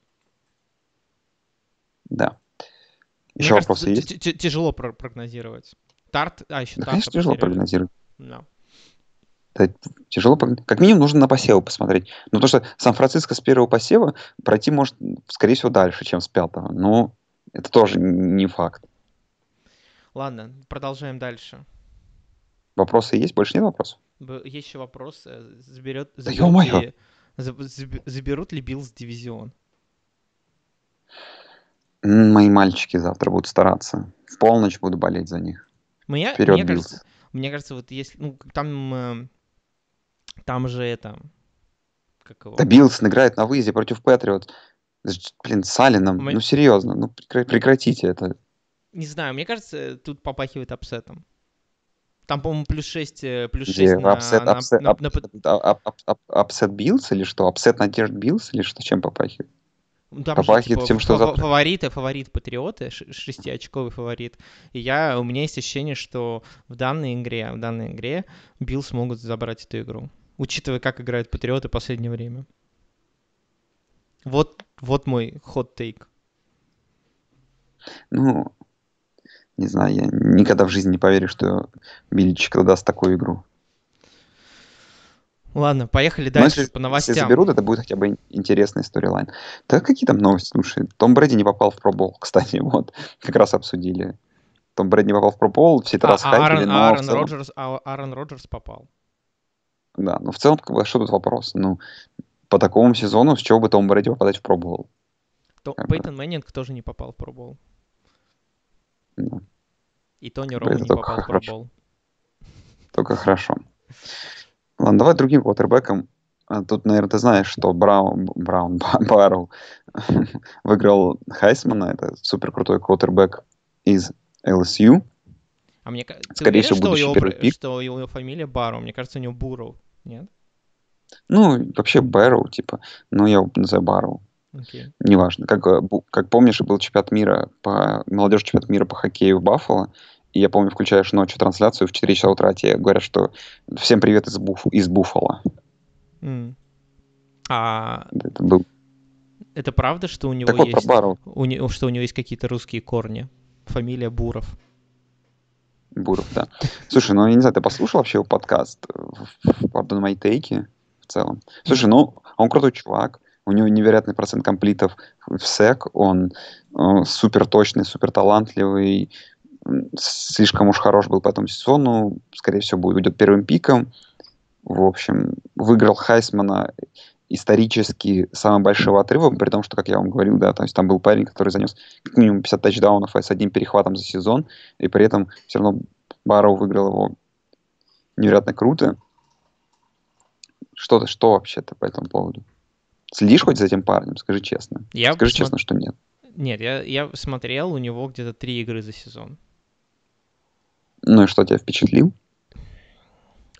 Да. Еще Мне вопросы кажется, есть? Тяжело прогнозировать. Тарт, а еще да, Тарт. Конечно, тяжело прогнозировать. Да. Это тяжело, как минимум нужно на посевы посмотреть. Но то, что Сан-Франциско с первого посева пройти может, скорее всего, дальше, чем с пятого. Но это тоже не факт. Ладно, продолжаем дальше. Вопросы есть? Больше нет вопросов? Есть еще вопрос. Э, заберет, да ли, заберут ли Биллс дивизион? Мои мальчики завтра будут стараться. В полночь буду болеть за них. Мне, Вперед, мне, кажется, мне кажется, вот если, ну, там, э, там же это, как его? Да Биллс играет на выезде против Патриотс. Блин, с Алленом, Мы... ну серьезно, ну прекратите это. Не знаю, мне кажется, тут попахивает апсетом. Там, по-моему, плюс 6, э, плюс 6 на... Upset, на, upset, на, upset, на... upset Bills или что? Upset надежд Bills или что? Чем попахивает? Ну, Там же, Попахивает типа, тем, что фа- завтра... фавориты, фаворит Патриоты, шестиочковый фаворит. И я, у меня есть ощущение, что в данной игре, в данной игре Bills смогут забрать эту игру. Учитывая, как играют Патриоты в последнее время. Вот, вот мой hot take. Ну, не знаю, я никогда в жизни не поверю, что Беличик даст такую игру. Ладно, поехали Но дальше если, по если новостям. заберут, это будет хотя бы ин- интересный storyline. Да какие там новости? Слушай, Том Брэди не попал в Pro Bowl, кстати, вот. Как раз обсудили. Том Брэди не попал в Pro Bowl, все это А, а расхайпили, Аарон, но в Аарон целом... Роджерс, а Аарон Роджерс попал. Да, ну в целом, как бы, что тут вопрос? Ну, по такому сезону, с чего бы Том Брэди попадать в Pro Bowl? То- Как бы. Пейтон Мэннинг тоже не попал в Pro Bowl. Ну, И Тони Роу не попал в пробол. только хорошо. Ладно, давай другим квотербеком. А Тут, наверное, ты знаешь, что Браун, Браун Ба- Барроу выиграл Хайсмана. Это супер крутой квотербек из LSU. А мне Скорее всего, что его, первый пик. что его фамилия Барроу? Мне кажется, у него Бурроу. Нет? Ну, вообще Бэрроу, типа. Ну, я его называю Барроу. Окей. Неважно. Как, э, как помнишь, был чемпионат мира по... Молодежь чемпионат мира по хоккею в Баффало. И я помню, включаешь ночью трансляцию в 4 часа утра, тебе говорят, что всем привет из, Буф... из Буффало. М. А Это был... это правда, что у него Так вот, есть у не- что у него есть какие-то русские корни? Фамилия Буров. Буров, да. Слушай, ну я не знаю, ты послушал вообще его подкаст Pardon My Take в целом? Слушай, ну он крутой чувак, у него невероятный процент комплитов в сек, он э, супер точный, супер талантливый, слишком уж хорош был по этому сезону, скорее всего, будет уйдет первым пиком. В общем, выиграл Хайсмана исторически самым большим отрывом, при том, что, как я вам говорил, да, то есть там был парень, который занес как минимум 50 тачдаунов с одним перехватом за сезон, и при этом все равно Барроу выиграл его невероятно круто. Что, что вообще-то по этому поводу? Следишь хоть за этим парнем? Скажи честно. Я Скажи посмо- честно, что нет. Нет, я, я смотрел, у него где-то три игры за сезон. Ну и что тебя впечатлил?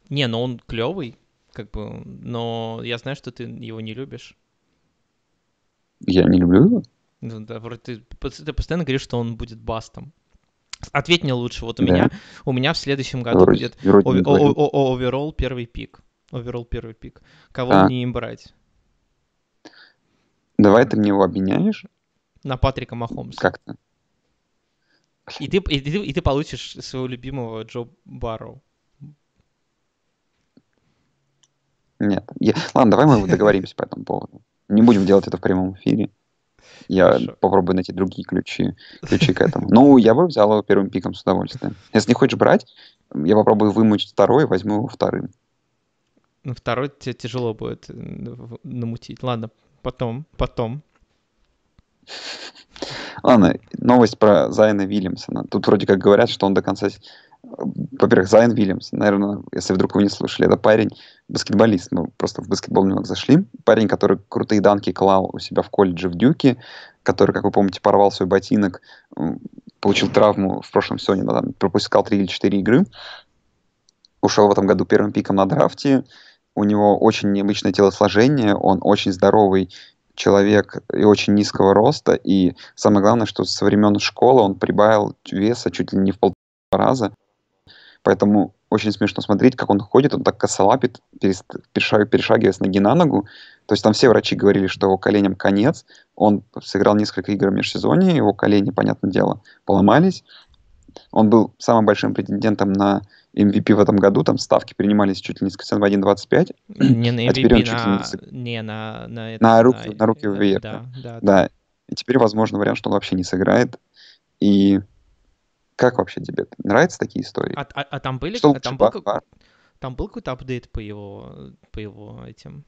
Не, но он клевый, как бы, но я знаю, что ты его не любишь. Я не люблю его. Ну да, вроде ты, ты постоянно говоришь, что он будет бастом. Ответь мне лучше. Вот у Да. меня, у меня в следующем году Вроде- будет вроде не ови- говорил. о- о- о- оверолл первый пик. Оверолл первый пик. Кого А. мне им брать? Давай ты мне его обменяешь На Патрика Махомса. как-то. И ты, и, ты, и ты получишь своего любимого Джо Барроу. Нет. Я- Ладно, давай мы договоримся по этому поводу. Не будем делать это в прямом эфире. Я Хорошо. попробую найти другие ключи, ключи к этому. Ну, я бы взял его первым пиком с удовольствием. Если не хочешь брать, я попробую вымучить второй, возьму его вторым. Ну, второй тебе тяжело будет намутить. Ладно, потом, потом. Ладно, новость про Зайона Вильямсона. Тут вроде как говорят, что он до конца... Во-первых, Зайон Вильямс, наверное, если вдруг вы не слышали, это парень, баскетболист, мы просто в баскетбол немного зашли. Парень, который крутые данки клал у себя в колледже в Дюке, который, как вы помните, порвал свой ботинок, получил травму в прошлом сезоне, там, пропускал 3 или 4 игры, ушел в этом году первым пиком на драфте, у него очень необычное телосложение, он очень здоровый человек и очень низкого роста, и самое главное, что со времен школы он прибавил веса чуть ли не в полтора раза, поэтому очень смешно смотреть, как он ходит, он так косолапит, перешагивая с ноги на ногу, то есть там все врачи говорили, что его коленям конец, он сыграл несколько игр в межсезонье, его колени, понятное дело, поломались, он был самым большим претендентом на MVP в этом году, там ставки принимались чуть ли не с коэффициентом 1.25, Не на А теперь он MVP, чуть ли на... не сыг- Не, на... На, это, На руки- на руки в VR, Да, да. да. Да, и теперь возможно вариант, что он вообще не сыграет. И как вообще тебе? Нравятся такие истории? А, а- а там были... Что а там, был, Бах- как- Бар? там был какой-то апдейт по его, по его этим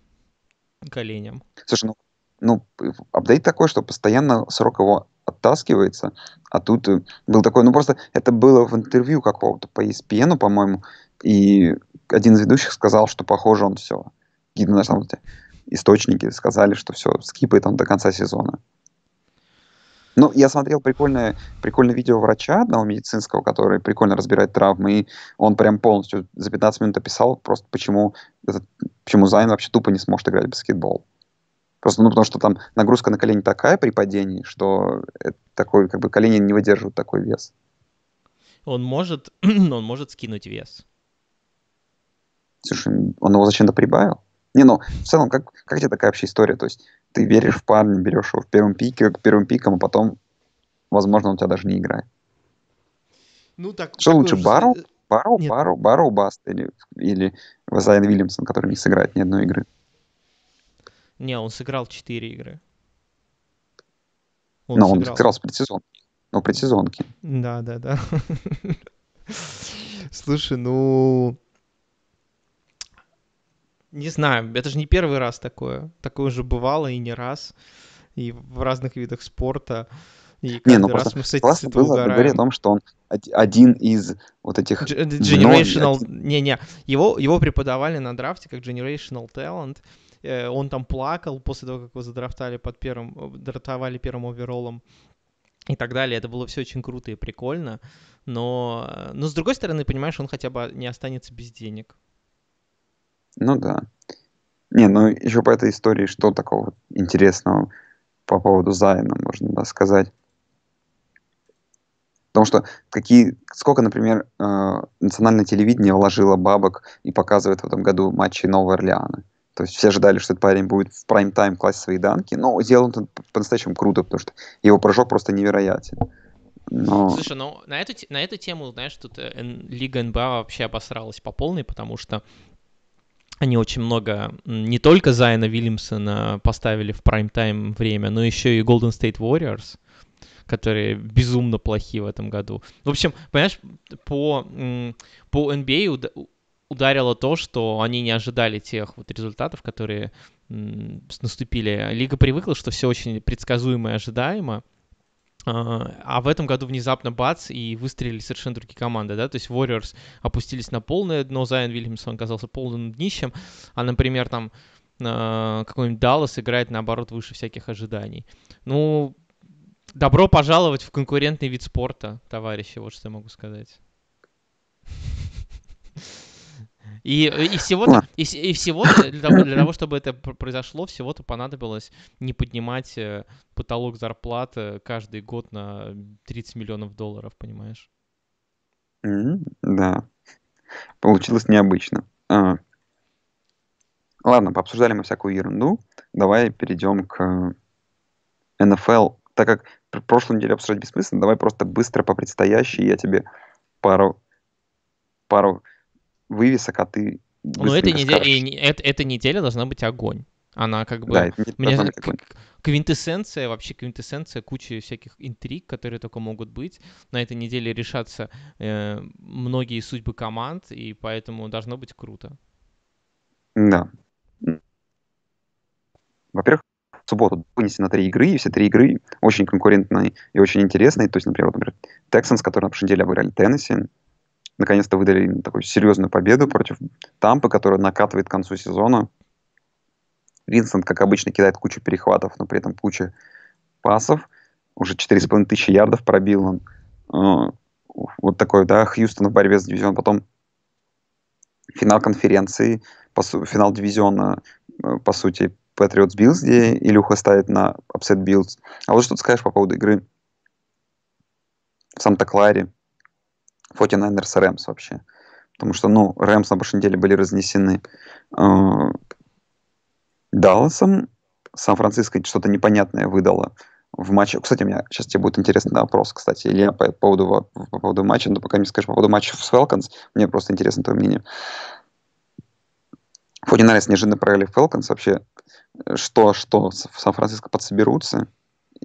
коленям? Слушай, ну, ну, апдейт такой, что постоянно срок его оттаскивается, а тут э, был такой, ну просто это было в интервью какого-то по ESPN, по-моему, и один из ведущих сказал, что похоже он все. Какие-то на самом деле источники сказали, что все, скипает он до конца сезона. Ну, я смотрел прикольное, прикольное видео врача одного медицинского, который прикольно разбирает травмы, и он прям полностью за 15 минут описал просто, почему, почему Зайн вообще тупо не сможет играть в баскетбол. Просто, ну, потому что там нагрузка на колени такая при падении, что такой, как бы, колени не выдерживают такой вес. Он может, он может скинуть вес. Слушай, он его зачем-то прибавил? Не, ну, в целом, как, как тебе такая вообще история? То есть ты веришь в парня, берешь его в первом пике, к первым пикам, а потом, возможно, он у тебя даже не играет. Ну, так... Что лучше, же... Барроу, Барроу, Нет. Барроу, Барроу, Баст или, или Зайн Вильямсон, который не сыграет ни одной игры? Не, он сыграл 4 игры. Он Но сыграл. он сыграл с предсезонки. Ну, предсезонки. Да, да, да. Слушай, ну... Не знаю, это же не первый раз такое. Такое уже бывало и не раз. И в разных видах спорта. И не, ну раз мы с этим классно было говорить о том, что он один из вот этих... Generational... Не-не, его, его преподавали на драфте как Generational Talent. Э, он там плакал после того, как его задрафтали под первым... Драфтовали первым оверолом и так далее. Это было все очень круто и прикольно. Но, но с другой стороны, понимаешь, он хотя бы не останется без денег. Ну да. Не, ну еще по этой истории, что такого интересного по поводу Зайна, можно да, сказать. Потому что какие, сколько, например, э, национальное телевидение вложило бабок и показывает в этом году матчи Нового Орлеана. То есть все ожидали, что этот парень будет в прайм-тайм класть свои данки, но сделал он по-настоящему круто, потому что его прыжок просто невероятен. Но... Слушай, ну на эту, на эту тему, знаешь, тут э, Лига НБА вообще обосралась по полной, потому что они очень много, не только Зайна Вильямсона поставили в прайм-тайм время, но еще и Golden State Warriors, которые безумно плохи в этом году. В общем, понимаешь, по, по NBA ударило то, что они не ожидали тех вот результатов, которые наступили. Лига привыкла, что все очень предсказуемо и ожидаемо, а, а в этом году внезапно бац, и выстрелили совершенно другие команды, да, то есть Warriors опустились на полное дно, Зайон Вильямсон оказался полным днищем, а, например, там а, какой-нибудь Даллас играет, наоборот, выше всяких ожиданий. Ну, добро пожаловать в конкурентный вид спорта, товарищи, вот что я могу сказать. И, и всего-то, и, и всего для, того, для того, чтобы это произошло, всего-то понадобилось не поднимать э, потолок зарплат каждый год на 30 миллионов долларов, понимаешь? Mm-hmm, да. Получилось необычно. А. Ладно, пообсуждали мы всякую ерунду. Давай перейдем к НФЛ. Так как в прошлой неделе обсуждать бессмысленно, давай просто быстро по предстоящей я тебе пару, пару вывесок, а ты Ну, эта неделя, это, эта неделя должна быть огонь. Она как бы... Да, мне квинтэссенция, вообще квинтэссенция кучи всяких интриг, которые только могут быть. На этой неделе решатся э, многие судьбы команд, и поэтому должно быть круто. Да. Во-первых, субботу вынесены три игры, и все три игры очень конкурентные и очень интересные. То есть, например, вот, например Texans, которые на прошлой неделе обыграли Теннесси, наконец-то выдали такую серьезную победу против Тампы, которая накатывает к концу сезона. Уинстон, как обычно, кидает кучу перехватов, но при этом куча пасов. Уже 4,5 тысячи ярдов пробил он. А, вот такой, да, Хьюстон в борьбе с дивизионом. Потом финал конференции, финал дивизиона, э, по сути, Patriots Bills, где Илюха ставит на upset Bills. А вот что ты скажешь по поводу игры в Санта-Кларе? 49ers Рэмс вообще. Потому что, ну, Рэмс на прошлой неделе были разнесены э, Далласом. Сан-Франциско что-то непонятное выдало в матче. Кстати, у меня сейчас тебе будет интересный вопрос, кстати, Илья, по поводу, по поводу матча, но пока не скажешь по поводу матча с Falcons, мне просто интересно твое мнение. 49ers неожиданно проиграли Falcons. Вообще, что, что, в Сан-Франциско подсоберутся?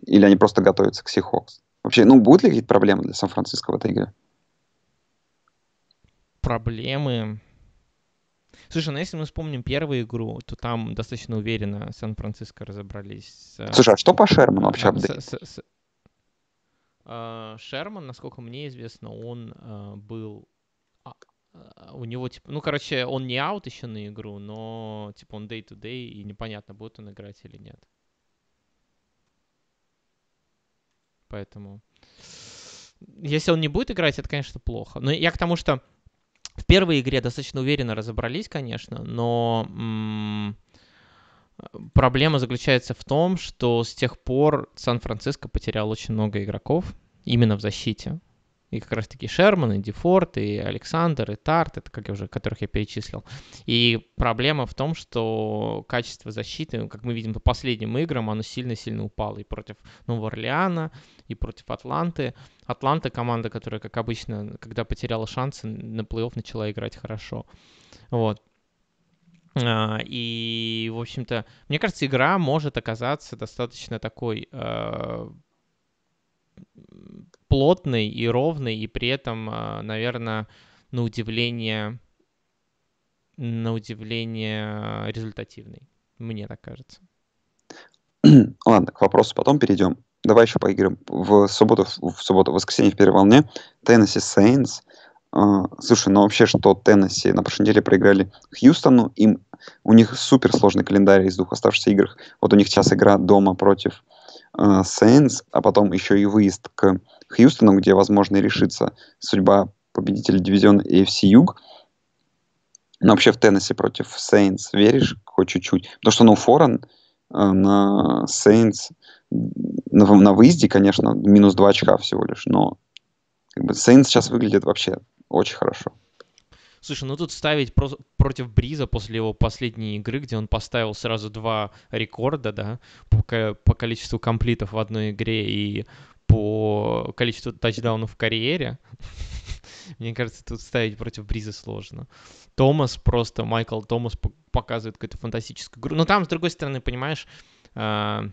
Или они просто готовятся к Seahawks? Вообще, ну, будут ли какие-то проблемы для Сан-Франциско в этой игре? проблемы. Слушай, ну если мы вспомним первую игру, то там достаточно уверенно Сан-Франциско разобрались. Слушай, а что по Шерману вообще? С, с, с, uh, Шерман, насколько мне известно, он был... Uh, у него, типа, ну, короче, он не аут еще на игру, но, типа, он day-to-day, и непонятно, будет он играть или нет. Поэтому... Если он не будет играть, это, конечно, плохо. Но я к тому, что в первой игре достаточно уверенно разобрались, конечно, но Проблема заключается в том, что с тех пор Сан-Франциско потерял очень много игроков именно в защите. И как раз-таки Шерман, и Дефорт, и Александр, и Тарт, это как я уже, которых я перечислил. И проблема в том, что качество защиты, как мы видим по последним играм, оно сильно-сильно упало и против Нового Орлеана, и против Атланты. Атланта команда, которая, как обычно, когда потеряла шансы, на плей-офф начала играть хорошо. Вот. А, и, в общем-то, мне кажется, игра может оказаться достаточно такой э, плотный и ровный, и при этом, а, наверное, на удивление, на удивление результативный. Мне так кажется. Ладно, к вопросу потом перейдем. Давай еще поиграем в субботу, в субботу, в воскресенье в первой волне. Теннесси Сейнс. Слушай, ну вообще, что Теннесси на прошлой неделе проиграли Хьюстону, им, у них супер сложный календарь из двух оставшихся игр. Вот у них сейчас игра дома против Сейнс, а потом еще и выезд к Хьюстону, где, возможно, и решится судьба победителя дивизиона AFC Юг. Но вообще в Теннессе против Сейнс веришь хоть чуть-чуть? Потому что, ну, Форен э, на Сейнс на, на выезде, конечно, минус 2 очка всего лишь, но как бы Сейнс сейчас выглядит вообще очень хорошо. Слушай, ну тут ставить про- против Бриза после его последней игры, где он поставил сразу два рекорда, да, по, по количеству комплитов в одной игре и по количеству тачдаунов в карьере, мне кажется, тут ставить против Бриза сложно. Томас просто, Майкл Томас показывает какую-то фантастическую игру. Но там, с другой стороны, понимаешь, а,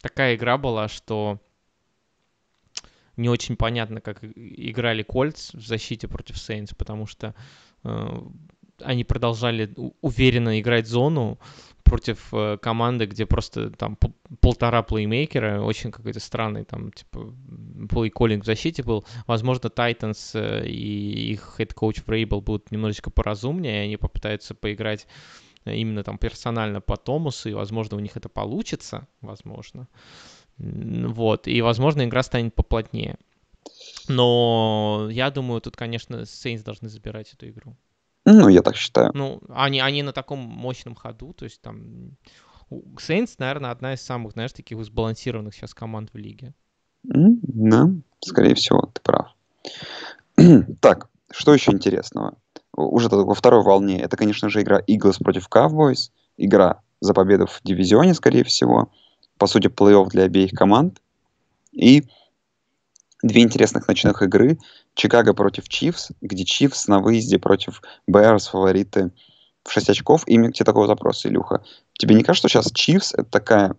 такая игра была, что не очень понятно, как играли Кольц в защите против Сейнс, потому что Э, они продолжали уверенно играть зону против э, команды, где просто там полтора плеймейкера, очень какой-то странный там типа playcalling в защите был. Возможно, Titans э, и их head coach Врейбл будут немножечко поразумнее, они попытаются поиграть именно там персонально по Томасу, и, возможно, у них это получится, возможно. Вот, и, возможно, игра станет поплотнее. Но я думаю, тут, конечно, Saints должны забирать эту игру. Ну, я так считаю. Ну, они, они на таком мощном ходу, то есть там... Сейнс, наверное, одна из самых, знаешь, таких сбалансированных сейчас команд в лиге. Mm, да, скорее всего, ты прав. так, что еще интересного? Уже во второй волне, это, конечно же, игра Eagles против Cowboys, игра за победу в дивизионе, скорее всего. По сути, плей-офф для обеих команд. И две интересных ночных игры. Чикаго против Чивс, где Чивс на выезде против Берс фавориты в 6 очков. И мне к тебе такой вопрос, Илюха. Тебе не кажется, что сейчас Чивс это такая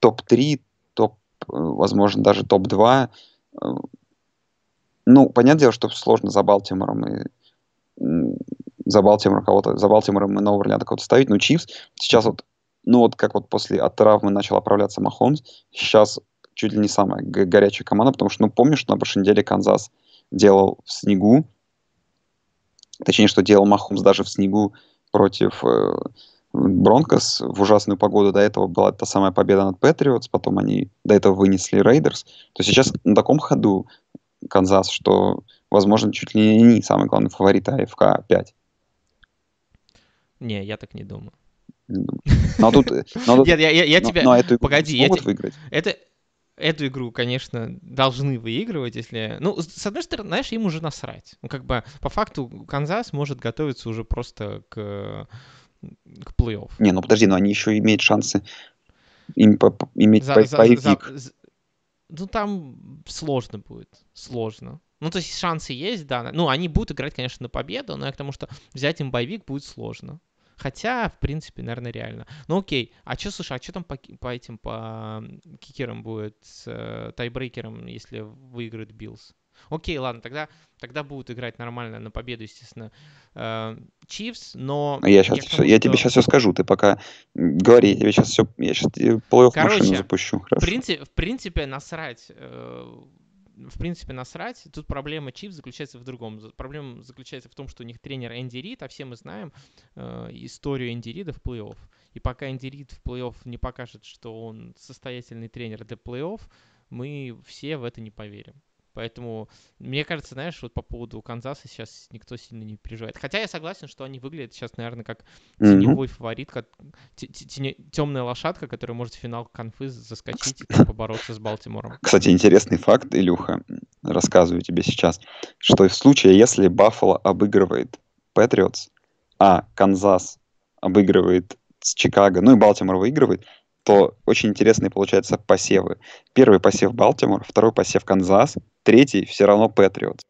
топ-3, топ, возможно, даже топ-2? Ну, понятное дело, что сложно за Балтимором и за Балтимор кого-то, за Балтимором и Нового Орлеана кого-то ставить, но Чивс сейчас вот, ну вот как вот после от травмы начал оправляться Махомс, сейчас чуть ли не самая горячая команда, потому что, ну, помнишь, что на прошлой неделе Канзас делал в снегу, точнее, что делал Махоумс даже в снегу против э, Broncos в ужасную погоду. До этого была та самая победа над Patriots, потом они до этого вынесли Raiders. То сейчас на таком ходу Канзас, что, возможно, чуть ли не самый главный фаворит АФК 5. Не, я так не думаю. Не думаю. Но тут... Но, Нет, я, я, я но, тебя... Но эту Погоди, я те... выиграть. Это, эту игру, конечно, должны выигрывать, если... Ну, с одной стороны, знаешь, им уже насрать. Ну, как бы, по факту, Канзас может готовиться уже просто к, к плей-офф. Не, ну подожди, но они еще имеют шансы им по, по, иметь За- по- за- боевик. за- з- Ну, там сложно будет, сложно. Ну, то есть шансы есть, да. Ну, они будут играть, конечно, на победу, но я к тому, что взять им боевик будет сложно. Хотя, в принципе, наверное, реально. Ну окей, а что, слушай, а что там по, по этим, по кикерам будет с э, тайбрейкером, если выиграет Bills? Окей, ладно, тогда, тогда будут играть нормально на победу, естественно, Chiefs, но... Ну, Я, сейчас, к тому, я тебе сейчас все скажу, ты пока говори, я тебе сейчас все, я сейчас плей-офф машину запущу, В, хорошо? принципе, в принципе, насрать. В принципе, насрать. Тут проблема Chiefs заключается в другом. Проблема заключается в том, что у них тренер Энди Рид, а все мы знаем э, историю Энди Рида в плей-офф. И пока Энди Рид в плей-офф не покажет, что он состоятельный тренер для плей-офф, мы все в это не поверим. Поэтому, мне кажется, знаешь, вот по поводу Канзаса сейчас никто сильно не переживает. Хотя я согласен, что они выглядят сейчас, наверное, как теневой mm-hmm. фаворит, как темная лошадка, которая может в финал конфы заскочить и там, побороться с Балтимором. Кстати, интересный факт, Илюха, рассказываю тебе сейчас, что в случае, если Баффало обыгрывает Патриотс, а Канзас обыгрывает с Чикаго, ну и Балтимор выигрывает, то очень интересные получаются посевы. Первый посев Балтимор, второй посев Канзас, третий все равно Патриот.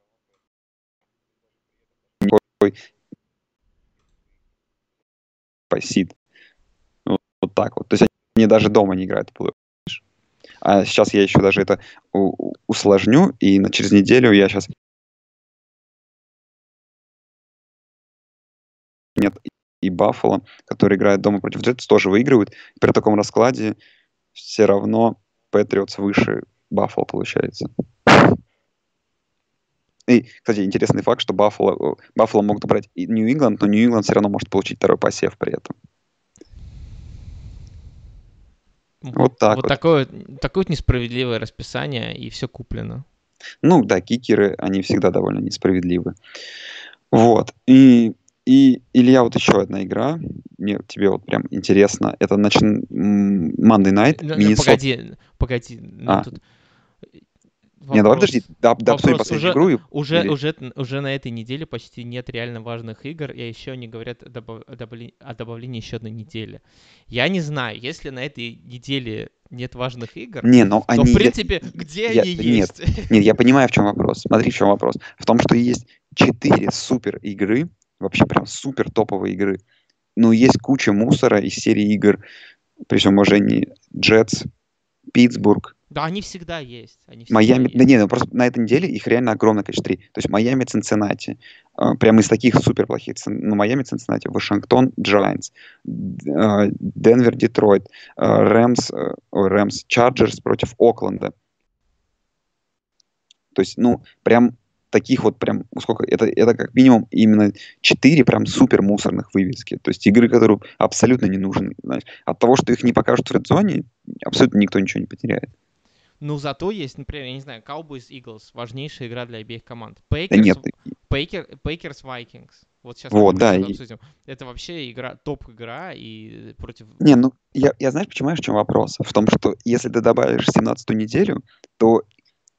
Посид. Вот, вот так вот. То есть они даже дома не играют А сейчас я еще даже это усложню, и на, через неделю я сейчас... Нет, и Баффало, которые играют дома против Джетс, тоже выигрывают. При таком раскладе все равно Патриотс выше Баффало получается. И, кстати, интересный факт, что Баффало, Баффало могут брать Нью-Ингланд, но Нью-Ингланд все равно может получить второй посев при этом. Вот так вот. вот. Такое, такое вот несправедливое расписание, и все куплено. Ну да, кикеры, они всегда довольно несправедливы. Вот. И и, Илья, вот еще одна игра, мне тебе вот прям интересно, это нач... Monday Night, ну, Миннесот... Погоди, погоди, ну, а. тут... Вопрос, Не, давай подожди, да, да, обсудим последнюю уже, игру. Уже, или... уже, уже на этой неделе почти нет реально важных игр, и еще они говорят о, добав... о, добавлении, о добавлении еще одной недели. Я не знаю, если на этой неделе нет важных игр, не, но то они... в принципе, я... где я... они нет, есть? Нет, я понимаю, в чем вопрос. Смотри, в чем вопрос. В том, что есть четыре супер игры, вообще прям супер топовые игры. Но есть куча мусора из серии игр, при всем уважении, Джетс, Питтсбург. Да, они всегда есть. Они всегда Майами, есть. да нет, ну просто на этой неделе их реально огромное количество. Три. То есть Майами, Цинциннати, э, прямо из таких супер плохих, ну, Майами, Цинциннати, Вашингтон, э, Денвер, Детройт, э, Рэмс, Рэмс, Чарджерс против Окленда. То есть, ну, прям таких вот прям, сколько, это, это как минимум именно 4 прям супер мусорных вывески. То есть игры, которые абсолютно не нужны. Знаешь. От того, что их не покажут в редзоне, абсолютно никто ничего не потеряет. Ну, зато есть, например, я не знаю, Cowboys Eagles, важнейшая игра для обеих команд. Packers, да нет. Paker, Packers Vikings. Вот сейчас вот, да, и... обсудим. Это вообще игра, топ-игра и против... Не, ну, я, я знаешь, почему, в чем вопрос? В том, что если ты добавишь 17-ю неделю, то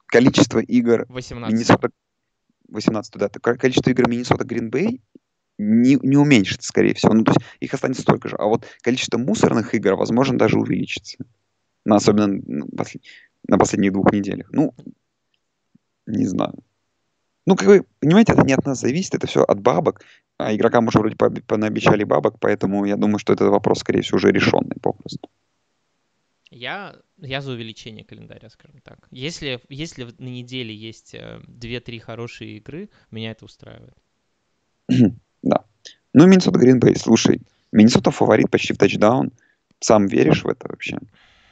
количество игр 18. Миннесота, 18 да, количество игр Миннесота Гринбей не, не уменьшится, скорее всего. Ну, то есть их останется столько же. А вот количество мусорных игр, возможно, даже увеличится. На, особенно на, послед... на последних двух неделях. Ну, не знаю. Ну, как вы понимаете, это не от нас зависит, это все от бабок. А игрокам уже вроде понаобещали бабок, поэтому я думаю, что этот вопрос, скорее всего, уже решенный попросту. Я, я за увеличение календаря, скажем так. Если, если на неделе есть 2-3 э, хорошие игры, меня это устраивает. Да. Ну, Миннесота Гринбей, слушай, Миннесота фаворит почти в тачдаун. Сам веришь в это вообще?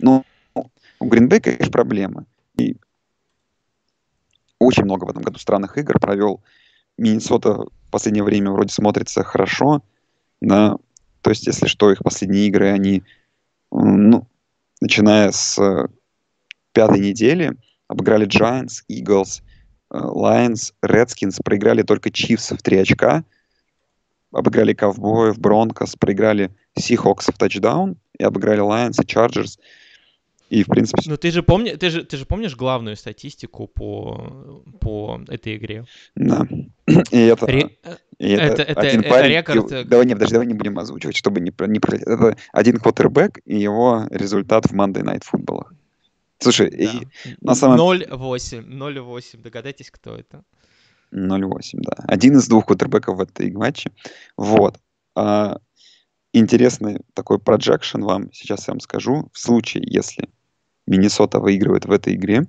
Ну, у Гринбей, конечно, проблемы. И очень много в этом году странных игр провел. Миннесота в последнее время вроде смотрится хорошо, да. То есть, если что, их последние игры, они, ну, начиная с э, пятой недели, обыграли Giants, Eagles, э, Lions, Redskins, проиграли только Chiefs в 3 очка, обыграли Ковбоев, Бронкос, проиграли Seahawks в тачдаун и обыграли Lions и Chargers. И, в принципе... Ну, ты же, помни, ты, же, ты же помнишь главную статистику по, по этой игре? Да. И это... Ре... И это, это, один это, парень, это рекорд... И, давай, не, подожди, давай не будем озвучивать, чтобы не, не Это один квотербек и его результат в Monday Night Football. Слушай, да. и на самом... 0-8, 0-8, догадайтесь, кто это? 0-8, да. Один из двух квотербеков в этой матче. Вот. А, интересный такой проджекшн вам сейчас я вам скажу. В случае, если Миннесота выигрывает в этой игре,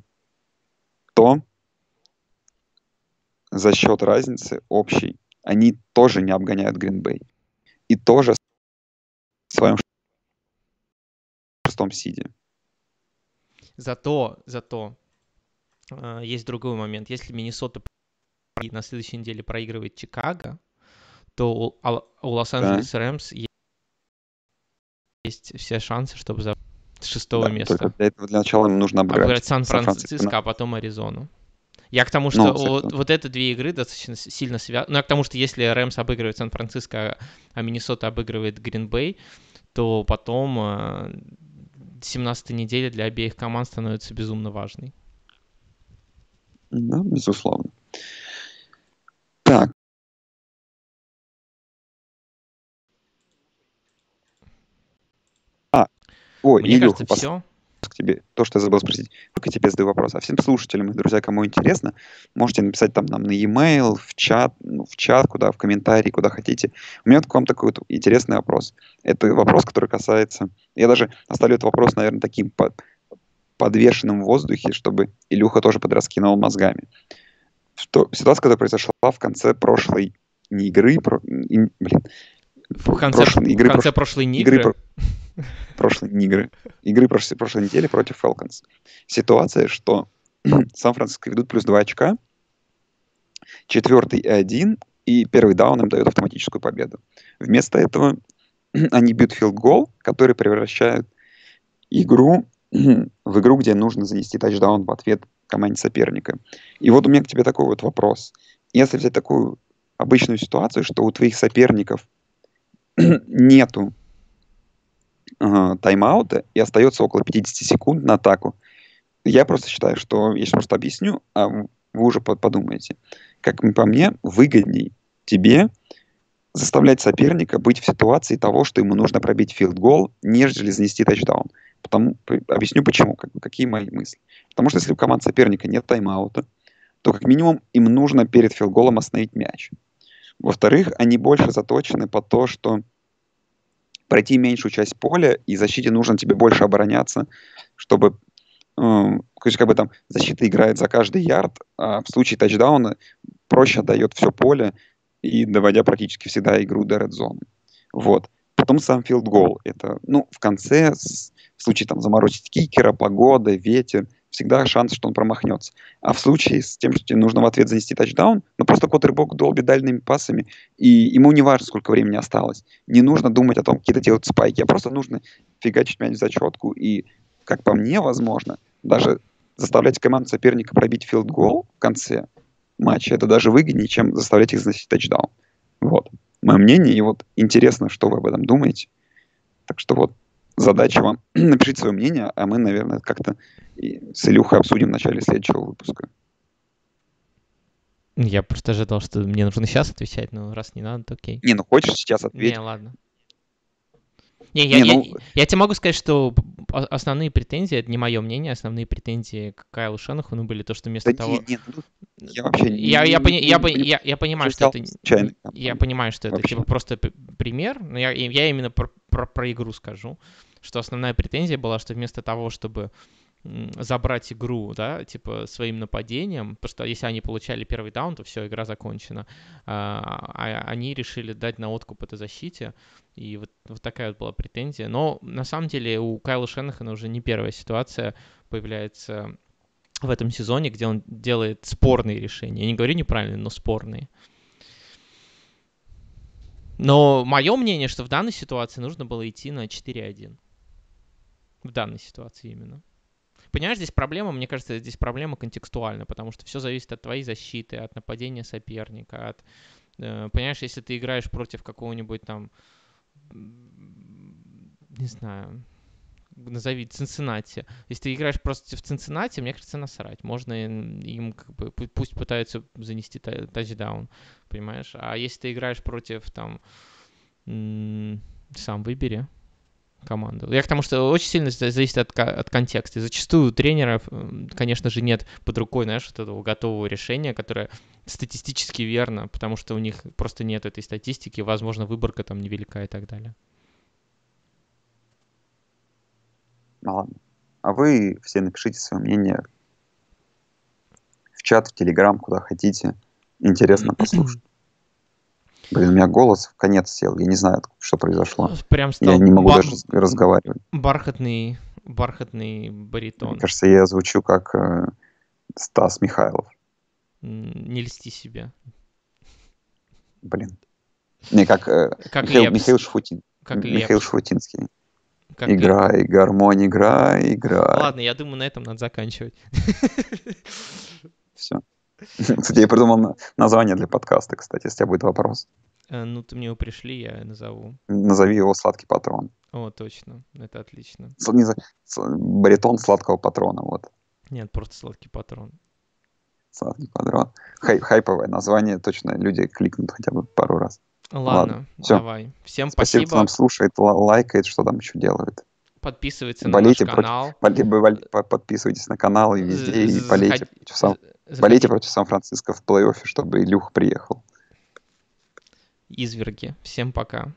то за счет разницы общей они тоже не обгоняют Гринбей. И тоже в своем шестом сиде. Зато, зато э, есть другой момент. Если Миннесота на следующей неделе проигрывает Чикаго, то у, у Лос-Анджелес да. Рэмс есть все шансы, чтобы за шестого да, места. Только для этого для начала им нужно обыграть, обыграть Сан-Франциско, а потом Аризону. Я к тому, что ну, вот, вот это две игры достаточно сильно связаны. Ну, я к тому, что если Рэмс обыгрывает Сан-Франциско, а Миннесота обыгрывает Гринбей, то потом 17-я э, неделя для обеих команд становится безумно важной. Да, безусловно. Так. А, ой, Мне Илюха, кажется, пос... все к тебе, то, что я забыл спросить, только тебе задаю вопрос. А всем слушателям и друзья, кому интересно, можете написать там нам на e-mail, в чат, ну, в чат, куда, в комментарии, куда хотите. У меня к вам такой вот интересный вопрос. Это вопрос, который касается... Я даже оставлю этот вопрос, наверное, таким под, подвешенным в воздухе, чтобы Илюха тоже подраскинул мозгами. Что, ситуация, которая произошла в конце прошлой не игры, про, и, блин, в конце, прошлой, игры, в конце прош... прошлой игры, игры прошлой игры, игры прошлой, прошлой недели против Falcons. Ситуация, что Сан-Франциско ведут плюс 2 очка, четвертый и один, и первый даун им дает автоматическую победу. Вместо этого они бьют филд-гол, который превращает игру в игру, где нужно занести тачдаун в ответ команде соперника. И вот у меня к тебе такой вот вопрос. Если взять такую обычную ситуацию, что у твоих соперников нету э, тайм-аута и остается около 50 секунд на атаку. Я просто считаю, что, я сейчас просто объясню, а вы уже подумаете. Как по мне, выгодней тебе заставлять соперника быть в ситуации того, что ему нужно пробить филд-гол, нежели занести тачдаун. Потому, объясню почему, как, какие мои мысли. Потому что если у команд соперника нет тайм-аута, то как минимум им нужно перед филголом остановить мяч. Во-вторых, они больше заточены по то, что пройти меньшую часть поля, и защите нужно тебе больше обороняться, чтобы э, как бы там защита играет за каждый ярд, а в случае тачдауна проще отдает все поле и доводя практически всегда игру до red зоны. Вот. Потом сам филд гол. Это, ну, в конце, в случае там заморозить кикера, погода, ветер, всегда шанс, что он промахнется. А в случае с тем, что тебе нужно в ответ занести тачдаун, ну просто Коттербок долбит дальними пасами, и ему не важно, сколько времени осталось. Не нужно думать о том, какие-то делать спайки, а просто нужно фигачить мяч в зачетку. И, как по мне, возможно, даже заставлять команду соперника пробить филд-гол в конце матча, это даже выгоднее, чем заставлять их заносить тачдаун. Вот. Мое мнение, и вот интересно, что вы об этом думаете. Так что вот, задача вам напишите свое мнение, а мы, наверное, как-то с Илюхой обсудим в начале следующего выпуска. Я просто ожидал, что мне нужно сейчас отвечать, но раз не надо, то окей. Не, ну хочешь сейчас ответить? Не, ладно. Не, я, не, ну... я, я тебе могу сказать, что основные претензии, это не мое мнение, основные претензии к Кайлу Шенахуну были то, что вместо да того... Нет, ну, я вообще не, я, я, не, я, не, я, я понимаю, что это... Случайно, я понимаю, что это типа просто пример, но я, я именно про, про, про игру скажу, что основная претензия была, что вместо того, чтобы забрать игру, да, типа своим нападением, потому что если они получали первый даун, то все, игра закончена. А, а они решили дать на откуп этой защите, и вот, вот такая вот была претензия. Но на самом деле у Кайла Шенахана уже не первая ситуация появляется в этом сезоне, где он делает спорные решения. Я не говорю неправильные, но спорные. Но мое мнение, что в данной ситуации нужно было идти на 4-1. В данной ситуации именно понимаешь, здесь проблема, мне кажется, здесь проблема контекстуальна, потому что все зависит от твоей защиты, от нападения соперника, от, э, понимаешь, если ты играешь против какого-нибудь там, не знаю, назови Цинциннати. Если ты играешь просто в Цинциннати, мне кажется, насрать. Можно им, как бы, пусть пытаются занести тачдаун, понимаешь? А если ты играешь против, там, сам выбери, команду. Я к тому, что очень сильно зависит от, от контекста. И зачастую у тренеров, конечно же, нет под рукой, знаешь, вот этого готового решения, которое статистически верно, потому что у них просто нет этой статистики, возможно, выборка там невелика и так далее. Ну ладно. А вы все напишите свое мнение в чат, в Телеграм, куда хотите. Интересно послушать. Блин, у меня голос в конец сел. Я не знаю, что произошло. Прям стал я не могу бар... даже разговаривать. Бархатный, бархатный баритон. Мне кажется, я звучу как э, Стас Михайлов. Не льсти себе. Блин. Не, как, э, как Михаил, Михаил Шфутин. Как Михаил Лепс. Шфутинский. Как играй, Лепс. гармонь, играй, играй. Ладно, я думаю, на этом надо заканчивать. Все. Кстати, я придумал на- название для подкаста, кстати, если у тебя будет вопрос. Э, Ну, ты мне его пришли, я назову. Назови его «Сладкий патрон». О, точно, это отлично. С- не с- Баритон сладкого патрона, вот. Нет, просто сладкий патрон. Сладкий патрон. Хай- хайповое название, точно люди кликнут хотя бы пару раз. Ладно, давай. Всем Спасибо, спасибо. кто нам слушает, ла- лайкает, что там еще делает. Подписывайтесь на Болейте наш против- канал. Боль- по- Подписывайтесь на канал и везде, и болейте против, болейте против Сан-Франциско в плей-оффе, чтобы Илюх приехал. Изверги. Всем пока.